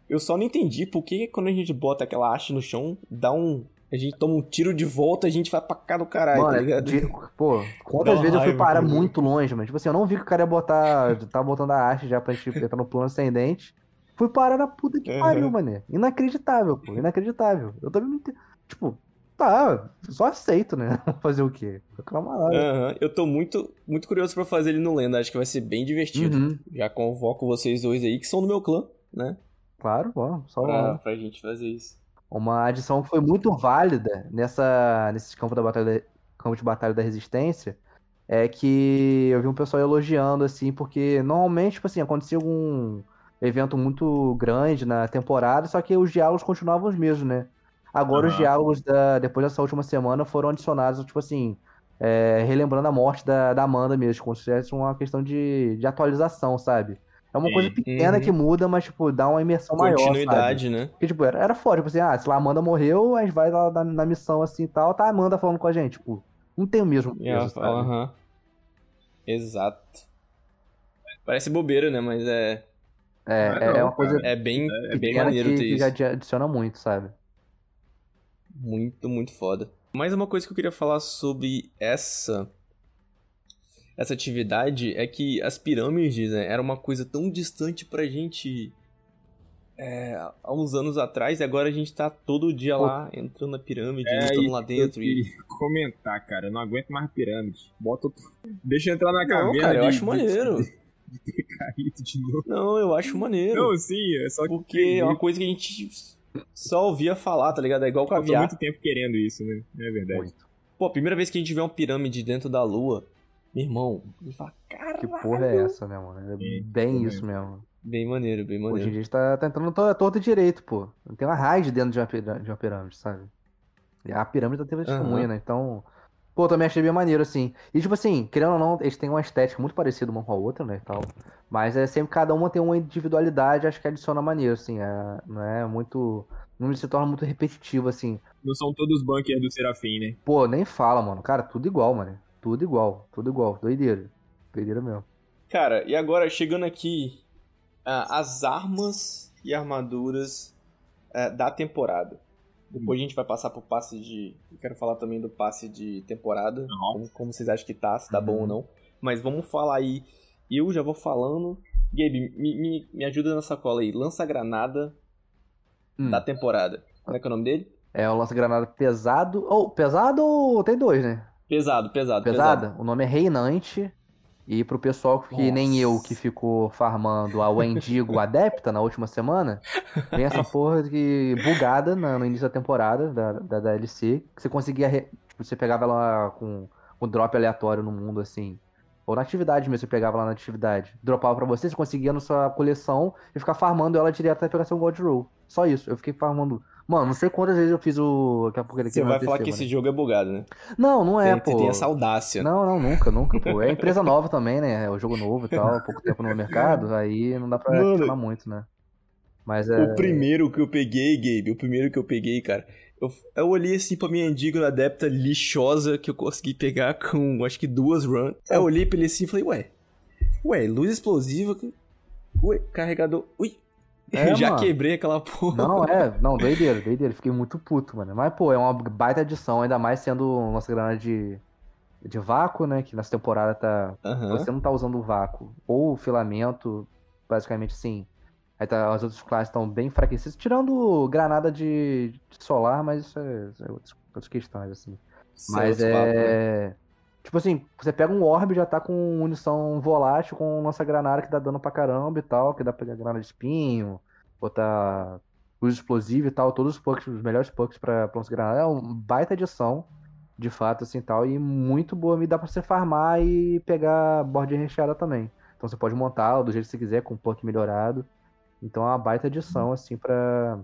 Eu só não entendi por que quando a gente bota aquela haste no chão, dá um. A gente toma um tiro de volta, a gente vai pra cá do caralho, Mano, tá ligado? de- pô, quantas vezes eu fui raiva, parar cara. muito longe, mano. Tipo assim, eu não vi que o cara ia botar. Tava botando a haste já pra gente entrar no plano ascendente. Fui parar na puta que Uhum. pariu, mané. Inacreditável, pô. Inacreditável. Eu também não entendo. Tipo, tá, só aceito, né? Fazer o quê? Reclama lá. Aham, Eu tô muito, muito curioso pra fazer ele no Lenda, acho que vai ser bem divertido. Uhum. Já convoco vocês dois aí, que são do meu clã, né? Claro, bom, só Pra, pra gente fazer isso. Uma adição que foi muito válida nessa, nesse campo, da batalha, campo de batalha da resistência é que eu vi um pessoal elogiando, assim, porque normalmente, tipo assim, acontecia algum evento muito grande na temporada, só que os diálogos continuavam os mesmos, né? Agora os Aham. diálogos da, depois dessa última semana foram adicionados, tipo assim, é, relembrando a morte da, da Amanda mesmo, como se fosse uma questão de, de atualização, sabe? É uma Sim. coisa pequena Uhum. que muda, mas, tipo, dá uma imersão maior, sabe? Continuidade, né? Porque, tipo, era, era foda, tipo assim, ah, se lá a Amanda morreu, a gente vai lá na, na missão assim e tal, tá a Amanda falando com a gente, tipo, não tem o mesmo ela peso. Exato. Parece bobeira, né? Mas é, É, Ah, é, é não, uma coisa é bem, é bem maneiro que, ter que isso. adiciona muito, sabe? Muito, muito foda. Mais uma coisa que eu queria falar sobre essa essa atividade é que as pirâmides né, era uma coisa tão distante pra gente é, há uns anos atrás e agora a gente tá todo dia lá entrando na pirâmide, É lutando isso lá dentro. Eu E... queria comentar, cara. Eu não aguento mais pirâmide. Bota outro... Deixa eu entrar na Não, caverna. cara, eu de- acho de- maneiro. de ter caído de novo. Não, eu acho maneiro. Não, sim, é só que. Porque é uma coisa que a gente só ouvia falar, tá ligado? É igual eu tô caviar. muito tempo querendo isso, né? É verdade. Muito. Pô, a primeira vez que a gente vê uma pirâmide dentro da lua, meu irmão, ele fala, caralho. Que porra é essa, né, mano? É É, bem isso mesmo. Bem maneiro, bem Hoje em maneiro. dia a gente tá, tá entrando to- torto e direito, pô. Tem uma raid dentro de uma, pira- de uma pirâmide, sabe? E a pirâmide tá tendo testemunha, Aham. né? Então. Pô, também achei bem maneiro, assim. E tipo assim, querendo ou não, eles têm uma estética muito parecida uma com a outra, né? E tal. Mas é sempre cada uma tem uma individualidade, acho que adiciona maneiro, assim. É, não é muito. Não se torna muito repetitivo, assim. Não são todos bunkers do Serafim, né? Pô, nem fala, mano. Cara, tudo igual, mano. Tudo igual, tudo igual. Doideira. Doideira mesmo. Cara, e agora chegando aqui, ah, as armas e armaduras ah, da temporada. Depois a gente vai passar pro passe de. Eu quero falar também do passe de temporada. Uhum. Como, como vocês acham que tá, se tá bom Uhum. ou não. Mas vamos falar aí. Eu já vou falando. Gabe, me, me, me ajuda na sacola aí. Lança-granada Hum. da temporada. Como é que é o nome dele? É o lança-granada pesado. Ou, pesado ou tem dois, né? Pesado, pesado, pesado. Pesada? O nome é Reinante. E pro pessoal que nem eu Nossa. que ficou farmando a Wendigo Adepta na última semana, vem essa porra de bugada na- no início da temporada da, da DLC, que você conseguia. re- Tipo, você pegava ela com um drop aleatório no mundo, assim. Ou na atividade mesmo, você pegava lá na atividade. Dropava pra você, você conseguia na sua coleção e ficar farmando ela direto até pegar seu God Roll. Só isso. Eu fiquei farmando. Mano, não sei quantas vezes eu fiz o. Daqui a pouco ele Você vai falar que esse jogo é bugado, né? Não, não é, Tem- pô. Tem essa audácia. Não, não, nunca, nunca, pô. É empresa nova também, né? É o jogo novo e tal, pouco tempo no mercado, aí não dá pra Mano. reclamar muito, né? Mas é. O primeiro que eu peguei, Gabe, o primeiro que eu peguei, cara, eu, eu olhei assim pra minha Andigona Adepta lixosa que eu consegui pegar com acho que duas runs. Aí eu olhei pra ele assim e falei, ué, ué, luz explosiva, ué, carregador, ui. É, Já mano. quebrei aquela porra. Não, é, não, doideira, doideira. Fiquei muito puto, mano. Mas, pô, é uma baita adição, ainda mais sendo nossa granada de, de vácuo, né? Que nessa temporada tá. Aham. Você não tá usando o vácuo ou o filamento, basicamente sim. Aí tá, as outras classes estão bem enfraquecidas, tirando granada de, de solar, mas isso é, isso é outras, questões, assim. Mas Certo papo, né? Tipo assim, você pega um orb já tá com munição volátil, com nossa granada que dá dano pra caramba e tal, que dá pra pegar granada de espinho, botar luz explosiva e tal, todos os pucks, os melhores pucks pra, nossa granada. É uma baita edição, de fato, assim tal, e muito boa. Me dá pra você farmar e pegar board recheada também. Então você pode montar do jeito que você quiser, com um puck melhorado. Então é uma baita edição, assim, pra,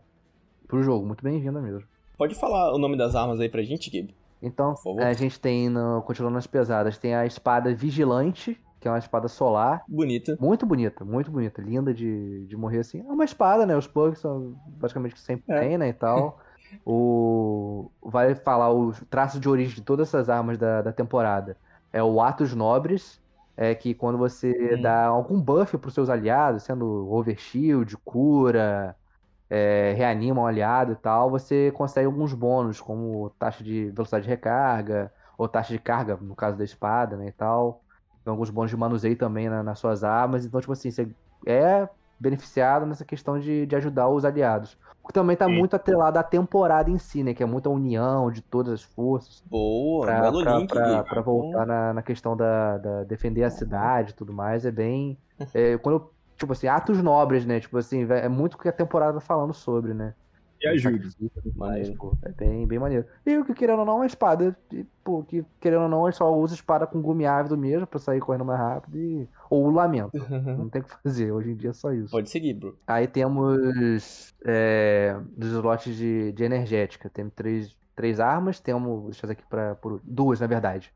pro jogo. Muito bem-vinda mesmo. Pode falar o nome das armas aí pra gente, Gabe? Então, favor. a gente tem, no, continuando nas pesadas, tem a espada Vigilante, que é uma espada solar. Bonita. Muito bonita, muito bonita. Linda de, de morrer assim. É uma espada, né? Os pugs são basicamente que sempre É. tem, né? E tal. O... Vai falar o traço de origem de todas essas armas da, da temporada. É o Atos Nobres, é que quando você Hum. dá algum buff pros seus aliados, sendo overshield, cura, é, reanima um aliado e tal, você consegue alguns bônus, como taxa de velocidade de recarga, ou taxa de carga, no caso da espada, né, e tal. Tem alguns bônus de manuseio também na- nas suas armas, então, tipo assim, você é beneficiado nessa questão de, de ajudar os aliados. O que também tá muito atrelado à temporada em si, né, que é muita união de todas as forças Boa, pra, belo pra- link, pra- pra voltar na, na questão da, da defender a cidade e tudo mais, é bem. é, quando eu, tipo assim, atos nobres, né? Tipo assim, é muito o que a temporada tá falando sobre, né? E ajuda. Maneiro. pô, é bem, bem maneiro. E o que querendo ou não é uma espada. E, pô, que querendo ou não, gente só usa espada com gume ávido mesmo pra sair correndo mais rápido. E... Ou o lamento. Não tem o que fazer, hoje em dia é só isso. Pode seguir, bro. Aí temos é, dos slots de, de energética. Temos três, três armas. Temos. Deixa eu fazer aqui pra. Por, duas, na verdade.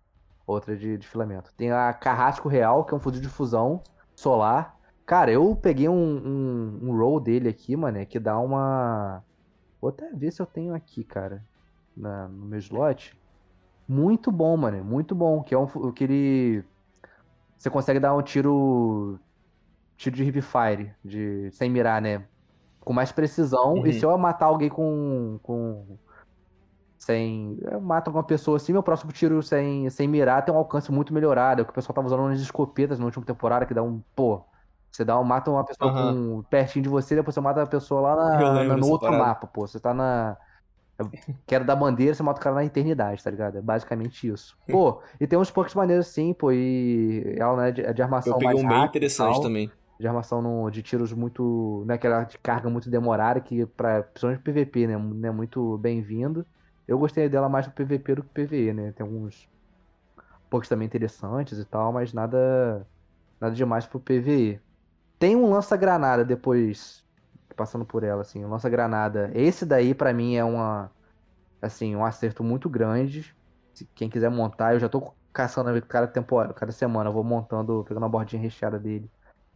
Outra de, de filamento. Tem a Carrasco Real, que é um fuzil de fusão solar. Cara, eu peguei um, um, um roll dele aqui, mano, que dá uma. Vou até ver se eu tenho aqui, cara. Na, no meu slot. Muito bom, mano. Muito bom. Que é um. Que ele. Você consegue dar um tiro. Tiro de hipfire. De, sem mirar, né? Com mais precisão. Uhum. E se eu matar alguém com. com sem. Eu mato alguma pessoa assim, meu próximo tiro sem, sem mirar tem um alcance muito melhorado. É o que o pessoal tava usando nas escopetas na última temporada, que dá um. Pô. Você dá um, mata uma pessoa Aham. com, pertinho de você, depois você mata a pessoa lá na- na- no outro parada. mapa, pô. Você tá na. Quero dar bandeira, você mata o cara na eternidade, tá ligado? É basicamente isso. Pô, e tem uns perks maneiros sim, pô, e ela né, de, de armação Eu peguei mais um bem interessante tal, também. De armação no, de tiros muito. Né, aquela de carga muito demorada, que pra, principalmente PVP, né? Não é muito bem-vindo. Eu gostei dela mais pro PVP do que PVE, né? Tem alguns perks também interessantes e tal, mas nada. Nada demais pro PVE. Tem um lança-granada depois, passando por ela, assim, um lança-granada. Esse daí, pra mim, é uma. Assim, um acerto muito grande. Se quem quiser montar, eu já tô caçando cada temporada, cada semana, eu vou montando, pegando a bordinha recheada dele.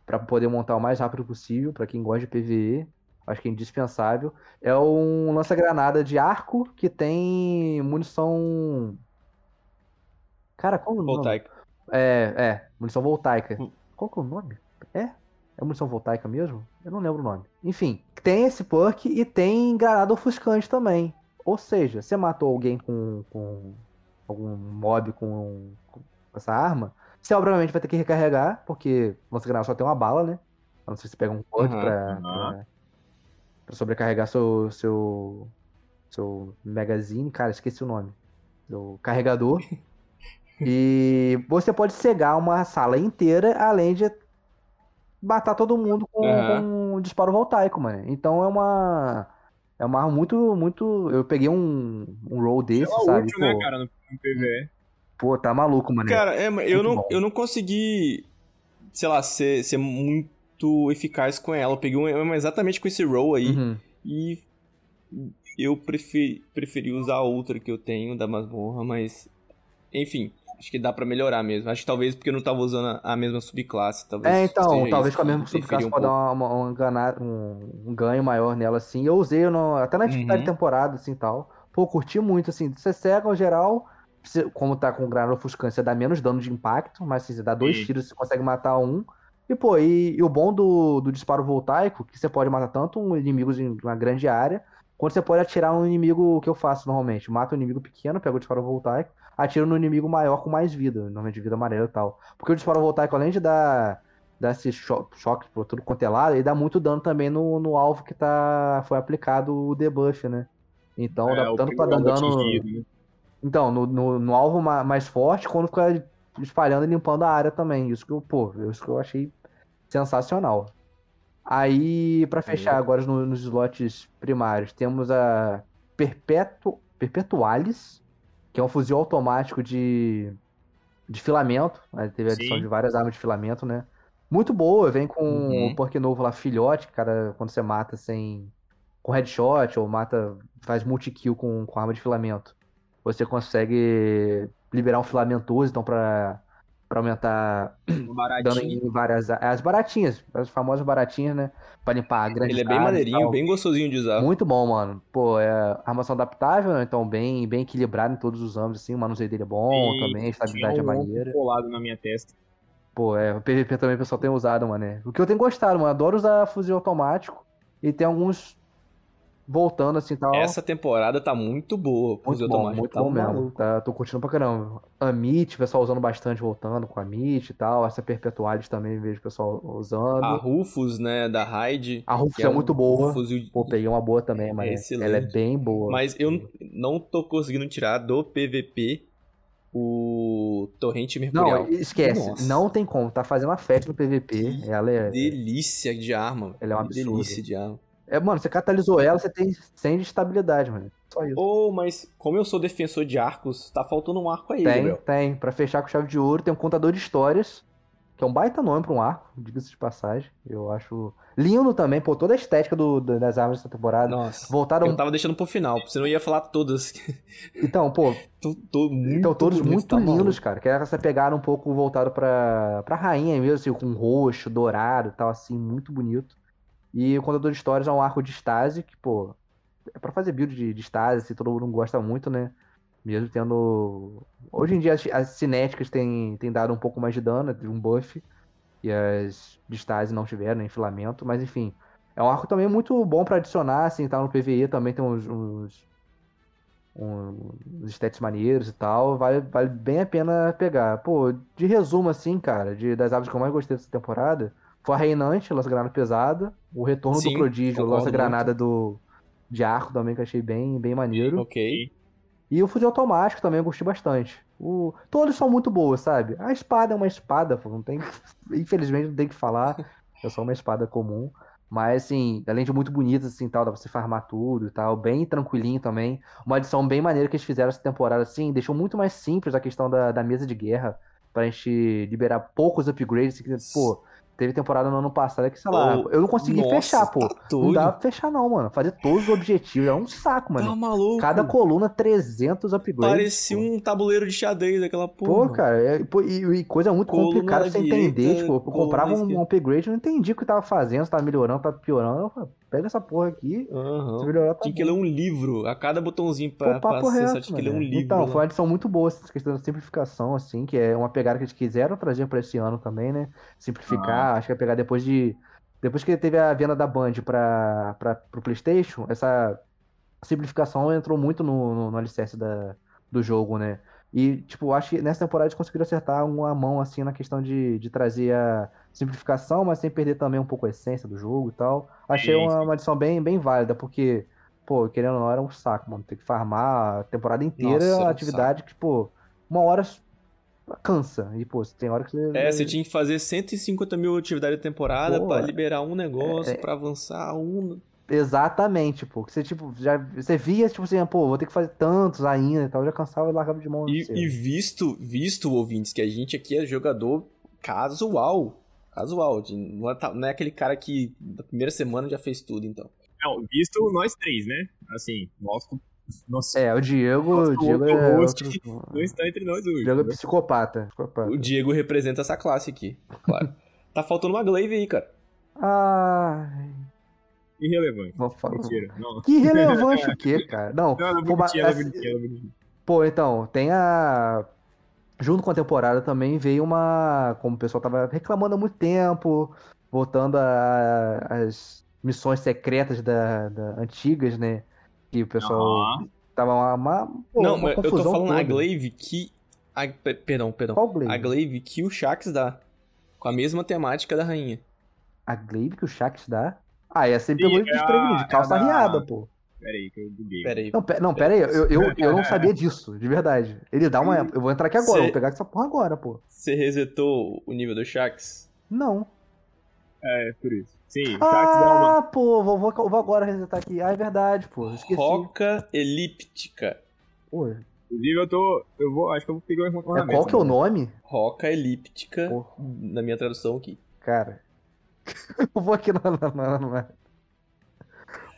Pra poder montar o mais rápido possível, pra quem gosta de PVE. Acho que é indispensável. É um lança-granada de arco que tem munição. Cara, qual o nome? Voltaica. É, é, munição voltaica. Hum. Qual que é o nome? É? É munição voltaica mesmo? Eu não lembro o nome. Enfim, tem esse perk e tem granada ofuscante também. Ou seja, você matou alguém com, com algum mob com, com essa arma, você obviamente vai ter que recarregar, porque lança granada só tem uma bala, né? A não ser se você pega um perk Aham, pra, pra, pra sobrecarregar seu, seu, seu magazine. Cara, esqueci o nome. Seu carregador. E você pode cegar uma sala inteira, além de matar todo mundo com, Aham. com um disparo voltaico, mano. Então é uma. É uma arma muito, muito. Eu peguei um, um roll desse, Ela é sabe? útil, Pô, né, cara, no, no PVE. pô, tá maluco, mano. Cara, é, eu, Muito não, bom. eu não consegui, sei lá, ser, ser muito eficaz com ela. Eu peguei uma exatamente com esse roll aí Uhum. e eu preferi, preferi usar a outra que eu tenho da masmorra, mas enfim, acho que dá pra melhorar mesmo. Acho que talvez porque eu não tava usando a, mesma subclasse, talvez. É, então, talvez isso com a mesma subclasse um pode dar uma, uma- um, um- um ganho maior nela, assim. Eu usei no- até na dificuldade Uhum. temporada, assim, tal. Pô, curti muito, assim. Você cega, no geral, como tá com granada ofuscante, você dá menos dano de impacto, mas assim, você dá dois Sim. tiros, você consegue matar um. E, pô, e, e o bom do, do disparo voltaico, que você pode matar tanto um inimigos em uma grande área, quanto você pode atirar um inimigo, que eu faço normalmente. Mata um inimigo pequeno, pega o disparo voltaico, atira no inimigo maior com mais vida, normalmente vida amarela e tal. Porque o disparo voltaico, além de dar, dar esse cho choque por tudo quanto é lado, ele dá muito dano também no, no alvo que tá, foi aplicado o debuff, né? Então, É, dá tanto pra dar dano. atingido, né? Então, no, no, no alvo ma- mais forte, quando fica espalhando e limpando a área também. Isso que eu, pô, isso que eu achei sensacional. Aí, pra fechar agora no- nos slots primários, temos a Perpetu, Perpetualis, que é um fuzil automático de, de filamento. Aí teve a adição Sim. de várias armas de filamento, né? Muito boa, vem com Uhum. o perk novo lá, filhote, cara, quando você mata sem. com headshot, ou mata. faz multi-kill com, com arma de filamento. Você consegue liberar um filamentoso, então pra, pra aumentar dano em várias. As baratinhas, as famosas baratinhas, né? Pra limpar a grande Ele é bem maneirinho, bem gostosinho de usar. Muito bom, mano. Pô, é armação adaptável, né? então bem, bem equilibrado em todos os âmbitos, assim. O manuseio dele é bom E também, a estabilidade é um maneira. ombro colado na minha testa. Pô, é, o PVP também o pessoal tem usado, mano. é. O que eu tenho gostado, mano, adoro usar fuzil automático. E tem alguns voltando assim tal. Essa temporada tá muito boa, muito bom, muito tá bom mesmo. maluco. Tá, tô curtindo pra caramba. A MIT, o pessoal usando bastante, voltando com a MIT e tal. Essa Perpetualis também vejo o pessoal usando. A Rufus, né, da Raid. A Rufus é um muito boa. fuzil- Pô, peguei uma boa também, mas Excelente. ela é bem boa. Mas eu não tô conseguindo tirar do PVP o Torrente Mercurial. Não, esquece. Nossa. Não tem como. Tá fazendo uma festa no PVP. Ela é. Delícia de arma. Ela é um absurdo. Delícia de arma. É mano, você catalisou ela, você tem 100 de estabilidade, mano. Só isso. Oh, mas como eu sou defensor de arcos, tá faltando um arco aí, Tem, Gabriel. tem. Pra fechar com chave de ouro, tem um contador de histórias, que é um baita nome pra um arco, diga-se de passagem. Eu acho lindo também, pô, toda a estética do, das armas dessa temporada. Nossa. Voltaram. Eu tava deixando pro final, porque senão eu ia falar todas. Então, pô, tô, tô muito então todos bonito, muito tá lindos, cara. Que essa pegada um pouco voltado pra, pra rainha mesmo, assim, com roxo, dourado e tal, assim, muito bonito. E o contador de histórias é um arco de estase, que, pô, é pra fazer build de, de estase, assim, todo mundo gosta muito, né? Mesmo tendo. Hoje em dia as, as cinéticas têm, têm dado um pouco mais de dano, de um buff. E as de estase não tiveram, nem filamento, mas enfim. É um arco também muito bom pra adicionar, assim, tá no PVE também tem uns, uns, uns stats maneiros e tal. Vale, vale bem a pena pegar. Pô, de resumo, assim, cara, de, das árvores que eu mais gostei dessa temporada, foi a Reinante, lança-granada pesada, o retorno Sim, do Prodígio, lança-granada do, de arco também, que eu achei bem, bem maneiro. Ok. E o fuzil automático também eu gostei bastante. O... Todos são muito boas, sabe? A espada é uma espada, pô, não tem. Infelizmente não tem que falar. É só uma espada comum. Mas, assim, além de muito bonita, assim, tal, dá pra você farmar tudo e tal, bem tranquilinho também. Uma adição bem maneira que eles fizeram essa temporada, assim, deixou muito mais simples a questão da, da mesa de guerra, pra gente liberar poucos upgrades, assim, pô, teve temporada no ano passado que, sei lá, Oh, eu não consegui nossa, fechar, pô. tá não dava pra fechar não, mano. Fazer todos os objetivos, é um saco, mano. Tá maluco? Cada coluna 300 upgrades. Parecia pô. um tabuleiro de xadrez, aquela Pô, porra. cara, é- pô, e, e coisa muito Coluna complicada pra você direita, entender. Tipo, eu comprava um, um upgrade, eu não entendi o que tava fazendo, se tava melhorando, tava piorando. Eu falei, pega essa porra aqui, Aham. se melhorar, tá Tinha que bom. ler um livro. A cada botãozinho pra, Pô, pra acessar, tinha que ler um livro. Então, lá. foi uma edição muito boa essa questão da simplificação, assim, que é uma pegada que eles quiseram trazer pra esse ano também, né? Simplificar, acho que é pegar depois de. Depois que teve a venda da Band pra, pro PlayStation, essa simplificação entrou muito no, no, no alicerce da, do jogo, né? E, tipo, acho que nessa temporada eles conseguiram acertar uma mão, assim, na questão de, de trazer a simplificação, mas sem perder também um pouco a essência do jogo e tal. Achei Sim, uma, sim. uma adição bem, bem válida, porque, pô, querendo ou não, era um saco, mano. Ter que farmar a temporada inteira, Nossa, a atividade que, pô, uma hora cansa. E, pô, tem hora que você. É, você tinha que fazer 150 mil atividades de temporada Pô, pra liberar um negócio, é- pra avançar um. Exatamente, pô. Que você, tipo, já. Você via, tipo assim, pô, vou ter que fazer tantos ainda e tal. Eu já cansava e largava de mão. E, e visto, visto, ouvintes, que a gente aqui é jogador casual. Casual. de- não, é, não é aquele cara que na primeira semana já fez tudo, então. Não, visto nós três, né? Assim, nosso. Nosso É, o Diego. Nossa, o Diego é. host outro- não está entre nós hoje. O Diego é né? psicopata. psicopata. O Diego representa essa classe aqui, claro. tá faltando uma glaive aí, cara. Ai. Irrelevante. Vou falar. Mentira. Não. Que relevante o quê, cara? Não, Não, é pô, ela é assim, bonitinha, ela é bonitinha. Pô, então, tem a. Junto com a temporada também veio uma. Como o pessoal tava reclamando há muito tempo, voltando a- as missões secretas da, da- antigas, né? Que o pessoal Aham. tava uma, uma, pô, não, uma mas eu tô falando a toda. glaive que. A, pe- perdão, perdão. Qual Glaive? A glaive que o Shax dá. Com a mesma temática da rainha. A Glaive que o Shax dá? Ah, essa ele pegou é a- desprevenido, de calça é a da- riada, pô. Pera aí, que eu buguei. Aí. Não, pe- não, pera aí, eu, eu, eu não sabia disso, de verdade. Ele dá uma. Eu vou entrar aqui agora, Cê- eu vou pegar essa porra agora, pô. Você resetou o nível do Shax? Não. É, por isso. Sim, uma. Ah, pô, vou, vou, vou agora resetar aqui. Ah, é verdade, pô. Esqueci. Roca elíptica. Pô, Inclusive, eu tô. Eu vou. Acho que eu vou pegar o é, ornamento. qual que é o nome? Roca elíptica, Pô. na minha tradução aqui. Cara. eu vou aqui na. na, na- na-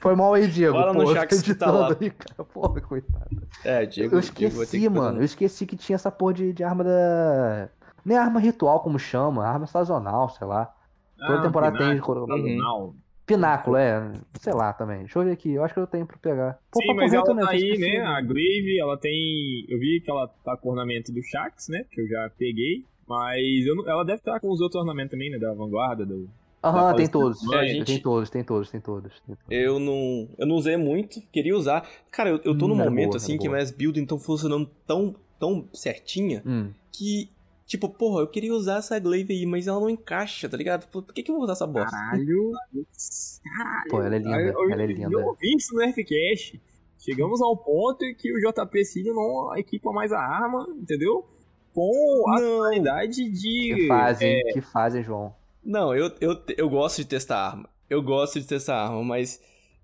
Foi mal aí, Diego. Fala no pô, eu chat que tá lá. aí, cara. Porra, coitado. É, Diego, Eu Diego esqueci, que fazer mano. Eu esqueci que tinha essa porra de, de arma da. Nem arma ritual, como chama, arma sazonal, sei lá. Toda Ah, temporada tem. Pináculo, Sazonal. Pináculo, é. Sei lá também. Deixa eu ver aqui. Eu acho que eu tenho pra pegar. Pô, Sim, mas ela né? tá aí, né? A Grave, ela tem. Eu vi que ela tá com o ornamento do Shax, né? Que eu já peguei. Mas eu não- ela deve estar com os outros ornamentos também, né? Da vanguarda, do. Aham, da tem todos. É, gente- Tem todos, tem todos, tem todos. tem todos. Eu não, eu não usei muito, queria usar. Cara, eu, eu tô Hum, num era momento boa, assim era que boa. minhas builds estão funcionando tão, tão certinha Hum. que, tipo, porra, eu queria usar essa glaive aí, mas ela não encaixa, tá ligado? Por, que, que eu vou usar essa bosta? Caralho! Caralho! Pô, ela é linda, eu- ela é linda. Eu ouvi isso no Nerfcast. Chegamos ao ponto em que o JP Cílio não equipa mais a arma, entendeu? Com a Não. qualidade de. Que fazem, é, que fazem, João. Não, eu, eu, eu gosto de testar arma. Eu gosto de testar arma, mas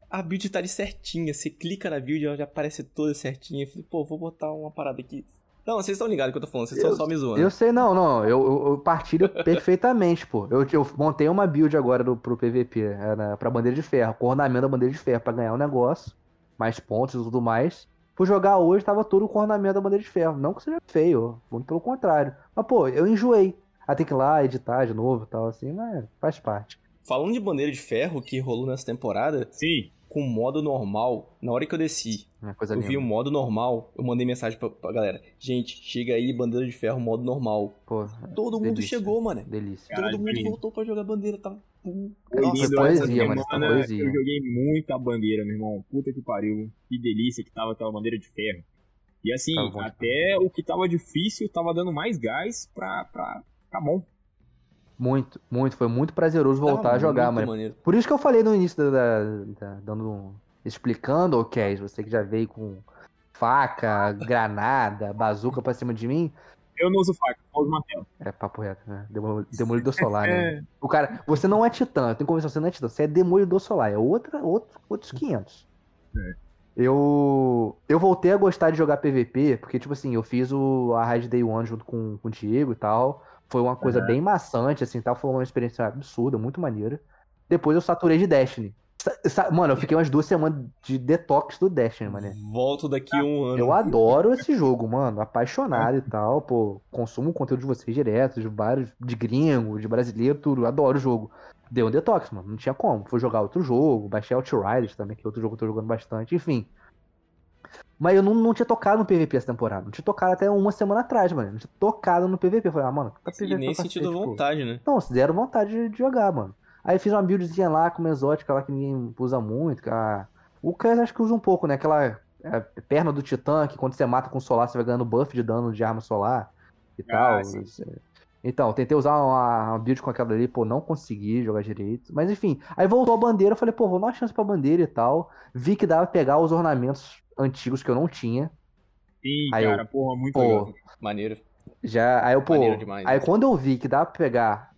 a build tá ali certinha. Você clica na build, ela já aparece toda certinha. Eu falei, pô, vou botar uma parada aqui. Não, vocês estão ligados do que eu tô falando, vocês estão só me zoando. Eu sei, não, não. Eu, eu, eu partilho perfeitamente, pô. Eu, eu montei uma build agora do, pro PVP, era pra bandeira de ferro, com ornamento da bandeira de ferro, pra ganhar o negócio, mais pontos e tudo mais. Fui jogar hoje, tava todo com ornamento da bandeira de ferro. Não que seja feio, muito pelo contrário. Mas, pô, eu enjoei. Aí tem que ir lá editar de novo e tal, assim, mas faz parte. Falando de bandeira de ferro que rolou nessa temporada, Sim. Com modo normal, na hora que eu desci, É eu vi o modo normal, eu mandei mensagem pra, pra galera. Gente, chega aí, bandeira de ferro, modo normal. Pô, Todo mundo delícia. chegou, mano. delícia. Caralho, Todo mundo voltou pra jogar bandeira, tava... Pum. Foi Nossa, Lindo, poesia, mano, tá semana poesia. Eu joguei muita bandeira, meu irmão. Puta que pariu. Que delícia que tava aquela bandeira de ferro. E assim, bom até o que tava difícil tava dando mais gás pra, pra ficar bom. Muito, muito. Foi muito prazeroso voltar tava a jogar, mano. maneiro. Por isso que eu falei no início da, da- da- dando um- explicando, Kes, você que já veio com faca, granada, bazuca pra cima de mim. Eu não uso faca, eu uso martelo. É papo reto, né? Demol- Demolidor solar, né? É, O cara, você não é titã, eu tenho convenção, você não é titã, você é demolidor solar, é outra, outro, outros 500. É. Eu eu voltei a gostar de jogar PVP, porque, tipo assim, eu fiz o, a Raid Day One junto com, com o Diego e tal. Foi uma coisa Aham. bem maçante, assim, tal. Foi uma experiência absurda, muito maneira. Depois eu saturei de Destiny. Mano, eu fiquei umas duas semanas de detox do Destiny, mano. Volto daqui a um ano. Eu adoro esse jogo, mano. Apaixonado e tal. Pô, consumo o conteúdo de vocês direto, de vários, de gringo, de brasileiro, tudo. Adoro o jogo. Deu um detox, mano. Não tinha como. Fui jogar outro jogo, baixei Outriders também, que é outro jogo que eu tô jogando bastante. Enfim. Mas eu não, não tinha tocado no PVP essa temporada. Não tinha tocado até uma semana atrás, mano. Não tinha tocado no PVP. Eu falei, ah, mano, tá PVP E nem sentido vontade, né? Não, zero vontade de- de jogar, mano. Aí fiz uma buildzinha lá com uma exótica lá que ninguém usa muito. a- O Cass acho que usa um pouco, né? Aquela é, perna do Titã, que quando você mata com solar, você vai ganhando buff de dano de arma solar e Ah, tal. sim. É- Então, tentei usar uma, uma build com aquela ali, pô, não consegui jogar direito. Mas enfim, aí voltou a bandeira, eu falei, pô, vou dar uma chance pra bandeira e tal. Vi que dava pra pegar os ornamentos antigos que eu não tinha. sim, Aí eu- cara, porra, muito Pô, legal. Maneiro. Já, aí eu, pô, demais, aí né? quando eu vi que dá pra pegar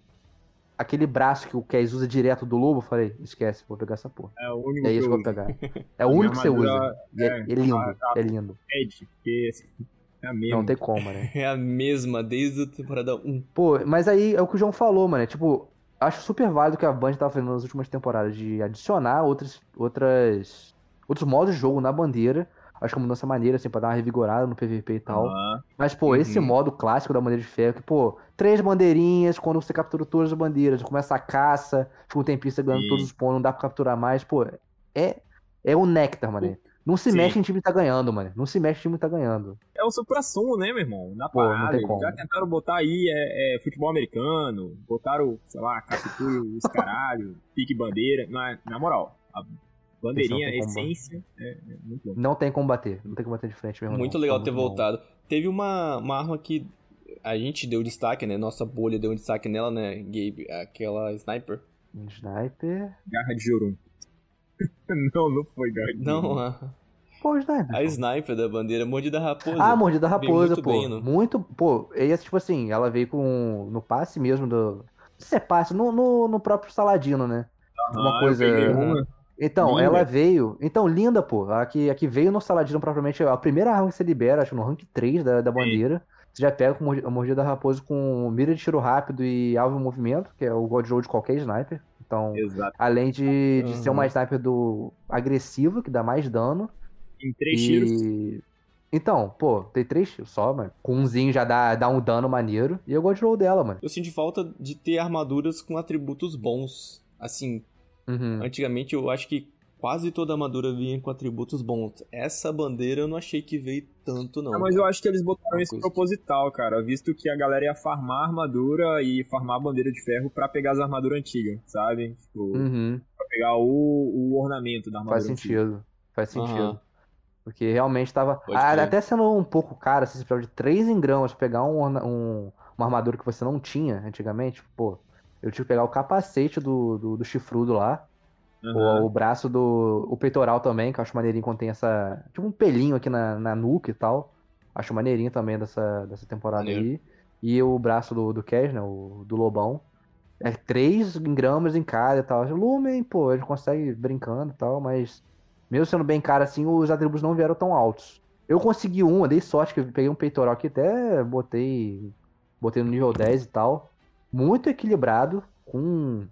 aquele braço que o Kes usa direto do lobo, eu falei, esquece, vou pegar essa porra. É o único É que isso que eu eu vou pegar. É o único que você usa. é, é, é lindo, tá- tá- é lindo. Edge, porque é a mesma. Não tem como, né? É a mesma desde a temporada 1. Pô, mas aí é o que o João falou, mano. É, tipo, acho super válido o que a Band tava fazendo nas últimas temporadas de adicionar outras, outras, outros modos de jogo na bandeira. Acho que é uma mudança maneira, assim, pra dar uma revigorada no PVP e tal. Aham. Mas, pô, esse Uhum. modo clássico da bandeira de ferro, que, pô, três bandeirinhas, quando você captura todas as bandeiras, começa a caça, fica um tempinho você ganhando todos os pontos, não dá pra capturar mais, pô, é, é o néctar, mano. Não se Sim. mexe em time que tá ganhando, mano. Não se mexe em time que tá ganhando. É o supra-sumo, né, meu irmão? Na Pô, não parada. tem como. Já tentaram botar aí é, é, futebol americano, botaram, sei lá, captura os caralho, pique bandeira. Na, na moral, a bandeirinha, a essência, é, é muito louco. Não tem como bater. Não tem como bater de frente mesmo. Muito não. legal Tá ter bom. voltado. Teve uma, uma arma que a gente deu destaque, né? Nossa bolha deu um destaque nela, né, Gabe? Aquela sniper. Sniper. Garra de Jorum. não, não foi Não, Jorum. a, Pô, sniper. a sniper da bandeira, mordida raposa. Ah, mordida raposa, muito pô. bem? Muito, pô. E essa, tipo assim, ela veio com no passe mesmo do. Se é passe, no, no, no próprio Saladino, né? Uma Ah, coisa- Eu peguei Aham. uma. Então, Linda. ela veio. Então, linda, pô. A que, a que veio no Saladino propriamente. A primeira arma que você libera, acho que no rank 3 da, da bandeira. Você já pega com a mordida da raposa com mira de tiro rápido e alvo em movimento, que é o God Roll de qualquer sniper. Então, Exato. além de, de ser Uhum. uma sniper do agressiva, que dá mais dano. Em três tiros. E. Então, pô, tem três tiros só, mano. Com umzinho já dá, dá um dano maneiro. E eu gosto de roll dela, mano. Eu senti falta de ter armaduras com atributos bons. Assim, Uhum. antigamente eu acho que quase toda armadura vinha com atributos bons. Essa bandeira eu não achei que veio tanto, não. Ah, mas eu acho que eles botaram isso coisa. proposital, cara. Visto que a galera ia farmar a armadura e farmar a bandeira de ferro pra pegar as armaduras antigas, sabe? Tipo, Uhum. pra pegar o, o ornamento da armadura Faz antiga. sentido. Faz sentido. Aham. Porque realmente tava. Pode Ah, até sendo um pouco caro, assim, você precisava de 3 engramas pra pegar um, um- uma armadura que você não tinha antigamente. Pô, eu tive que pegar o capacete do, do, do chifrudo lá. Aham. O, o braço do. O peitoral também, que eu acho maneirinho quando tem essa. Tipo um pelinho aqui na, na nuca e tal. Acho maneirinho também dessa, dessa temporada Maneiro. aí. E o braço do, do Cash, né? O, do Lobão. É 3 gramas em cada e tal. Lumen, pô, gente consegue brincando e tal, mas. Mesmo sendo bem caro assim, os atributos não vieram tão altos. Eu consegui um, eu dei sorte que eu peguei um peitoral aqui, até botei. Botei no nível 10 e tal. Muito equilibrado, com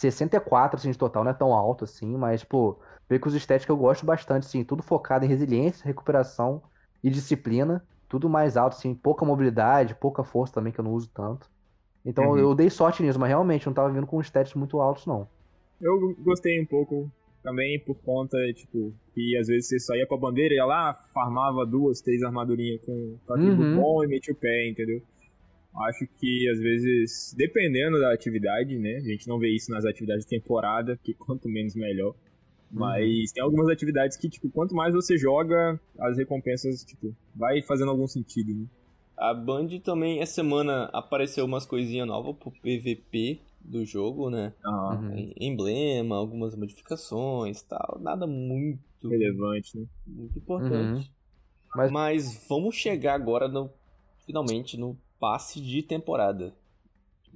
64 assim, de total, não é tão alto assim, mas, pô, veio com os estéticos eu gosto bastante, assim, tudo focado em resiliência, recuperação e disciplina, tudo mais alto, assim, pouca mobilidade, pouca força também, que eu não uso tanto. Então Uhum. eu dei sorte nisso, mas realmente não tava vindo com estéticos muito altos, não. Eu gostei um pouco também por conta, tipo, que às vezes você só ia pra bandeira, ia lá, farmava duas, três armadurinhas com com atributo Uhum. bom e metia o pé, entendeu? Acho que às vezes, dependendo da atividade, né? A gente não vê isso nas atividades de temporada, que quanto menos melhor. Mas tem algumas atividades que, tipo, quanto mais você joga, as recompensas, tipo, vai fazendo algum sentido, né? A Band também, essa semana, apareceu umas coisinhas novas pro PVP. do jogo, né? Ah, Uhum. Em- Emblema, algumas modificações tal. Nada muito, relevante, né? muito importante. Mas- Mas... vamos chegar agora, no, finalmente, no passe de temporada.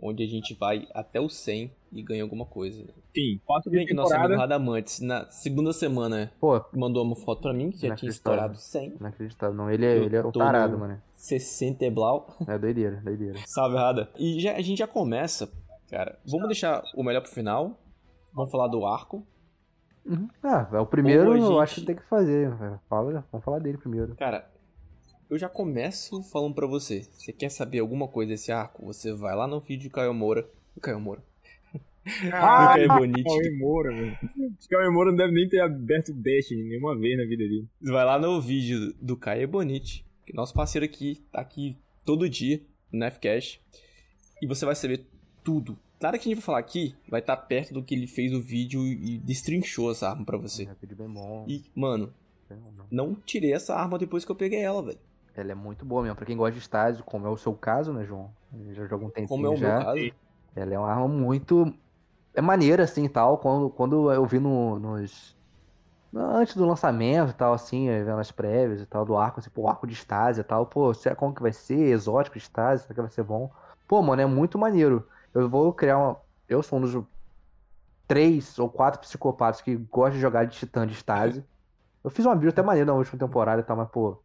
Onde a gente vai até o 100 e ganha alguma coisa. Enfim, passo Tudo de bem que nosso amigo temporada. Radamantes, na segunda semana, Pô, mandou uma foto pra mim que já tinha estourado 100. inacreditável. Não, ele é, Eu ele é o tô tarado, no- mano. 60 e blau. É doideira, doideira. Salve, Rada. E já, a gente já começa, cara. Vamos deixar o melhor pro final. Vamos falar do arco. Uhum. Ah, é o primeiro, a eu gente- acho que tem que fazer. velho. Fala, vamos falar dele primeiro. Cara, eu já começo falando pra você. Você quer saber alguma coisa desse arco? Você vai lá no vídeo do Caio Moura. Do Caio Moura. Ah, do Caio Bonite. Cauê Moura, velho. Acho que o Cauê Moura não deve nem ter aberto o Destiny nenhuma vez na vida dele. Vai lá no vídeo do Caio Bonite. Que é nosso parceiro aqui. Tá aqui todo dia no Fcash. E você vai saber tudo. Nada que a gente vai falar aqui vai estar perto do que ele fez o vídeo e destrinchou essa arma pra você. É bem bom. E, mano, não tirei essa arma depois que eu peguei ela, velho. Ela é muito boa mesmo. Pra quem gosta de estágio, como é o seu caso, né, João? Já joga um tempinho Como é o já. meu caso. Ela é uma arma muito. É maneira, assim, tal. Quando, quando eu vi no, nos. Antes do lançamento e tal, assim, vendo as prévias e tal, do arco, assim, pô, arco de Stasi e tal, pô, será como que vai ser? Exótico de será que vai ser bom? Pô, mano, é muito maneiro. Eu vou criar uma. Eu sou um dos três ou quatro psicopatas que gostam de jogar de Titã de Stasi. Eu fiz uma build até maneira na última temporada e tal, mas, pô,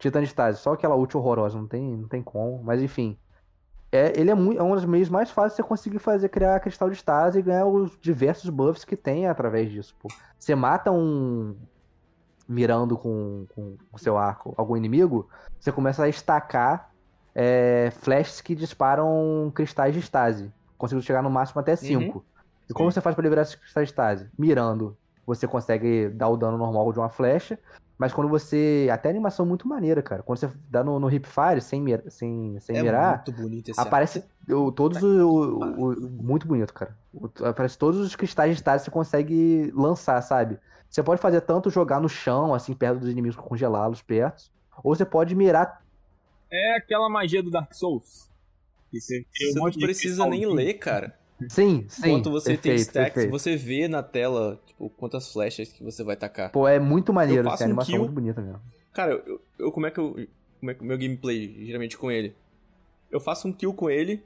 Titã de Stasi, só aquela ult horrorosa, não tem, não tem como. Mas enfim. É, ele é, muito, é um dos meios mais fáceis de você conseguir fazer, criar cristal de Stasi e ganhar os diversos buffs que tem através disso. Pô. Você mata um. Mirando com, com o seu arco algum inimigo, você começa a estacar é, flashes que disparam cristais de Stasi. Consigo chegar no máximo até 5. E como você faz pra liberar esses cristais de Stasi? Mirando. Você consegue dar o dano normal de uma flecha, mas quando você. Até a animação muito maneira, cara. Quando você dá no, no hipfire sem, mir- sem, sem É mirar, muito bonito esse aparece o- todos o, o- o- Muito bonito, cara. O- aparece todos os cristais de que você consegue lançar, sabe? Você pode fazer tanto jogar no chão, assim, perto dos inimigos, congelá-los perto. Ou você pode mirar. É aquela magia do Dark Souls. Você, não precisa nem ler, cara. Sim, sim. Enquanto você tem perfeito, stacks, perfeito. você vê na tela, tipo, quantas flechas que você vai tacar. Pô, é muito maneiro, Eu assim, faço a um animação é kill. muito bonita mesmo. Cara, eu, eu- como é que eu. Como é que o meu gameplay, geralmente com ele? Eu faço um kill com ele,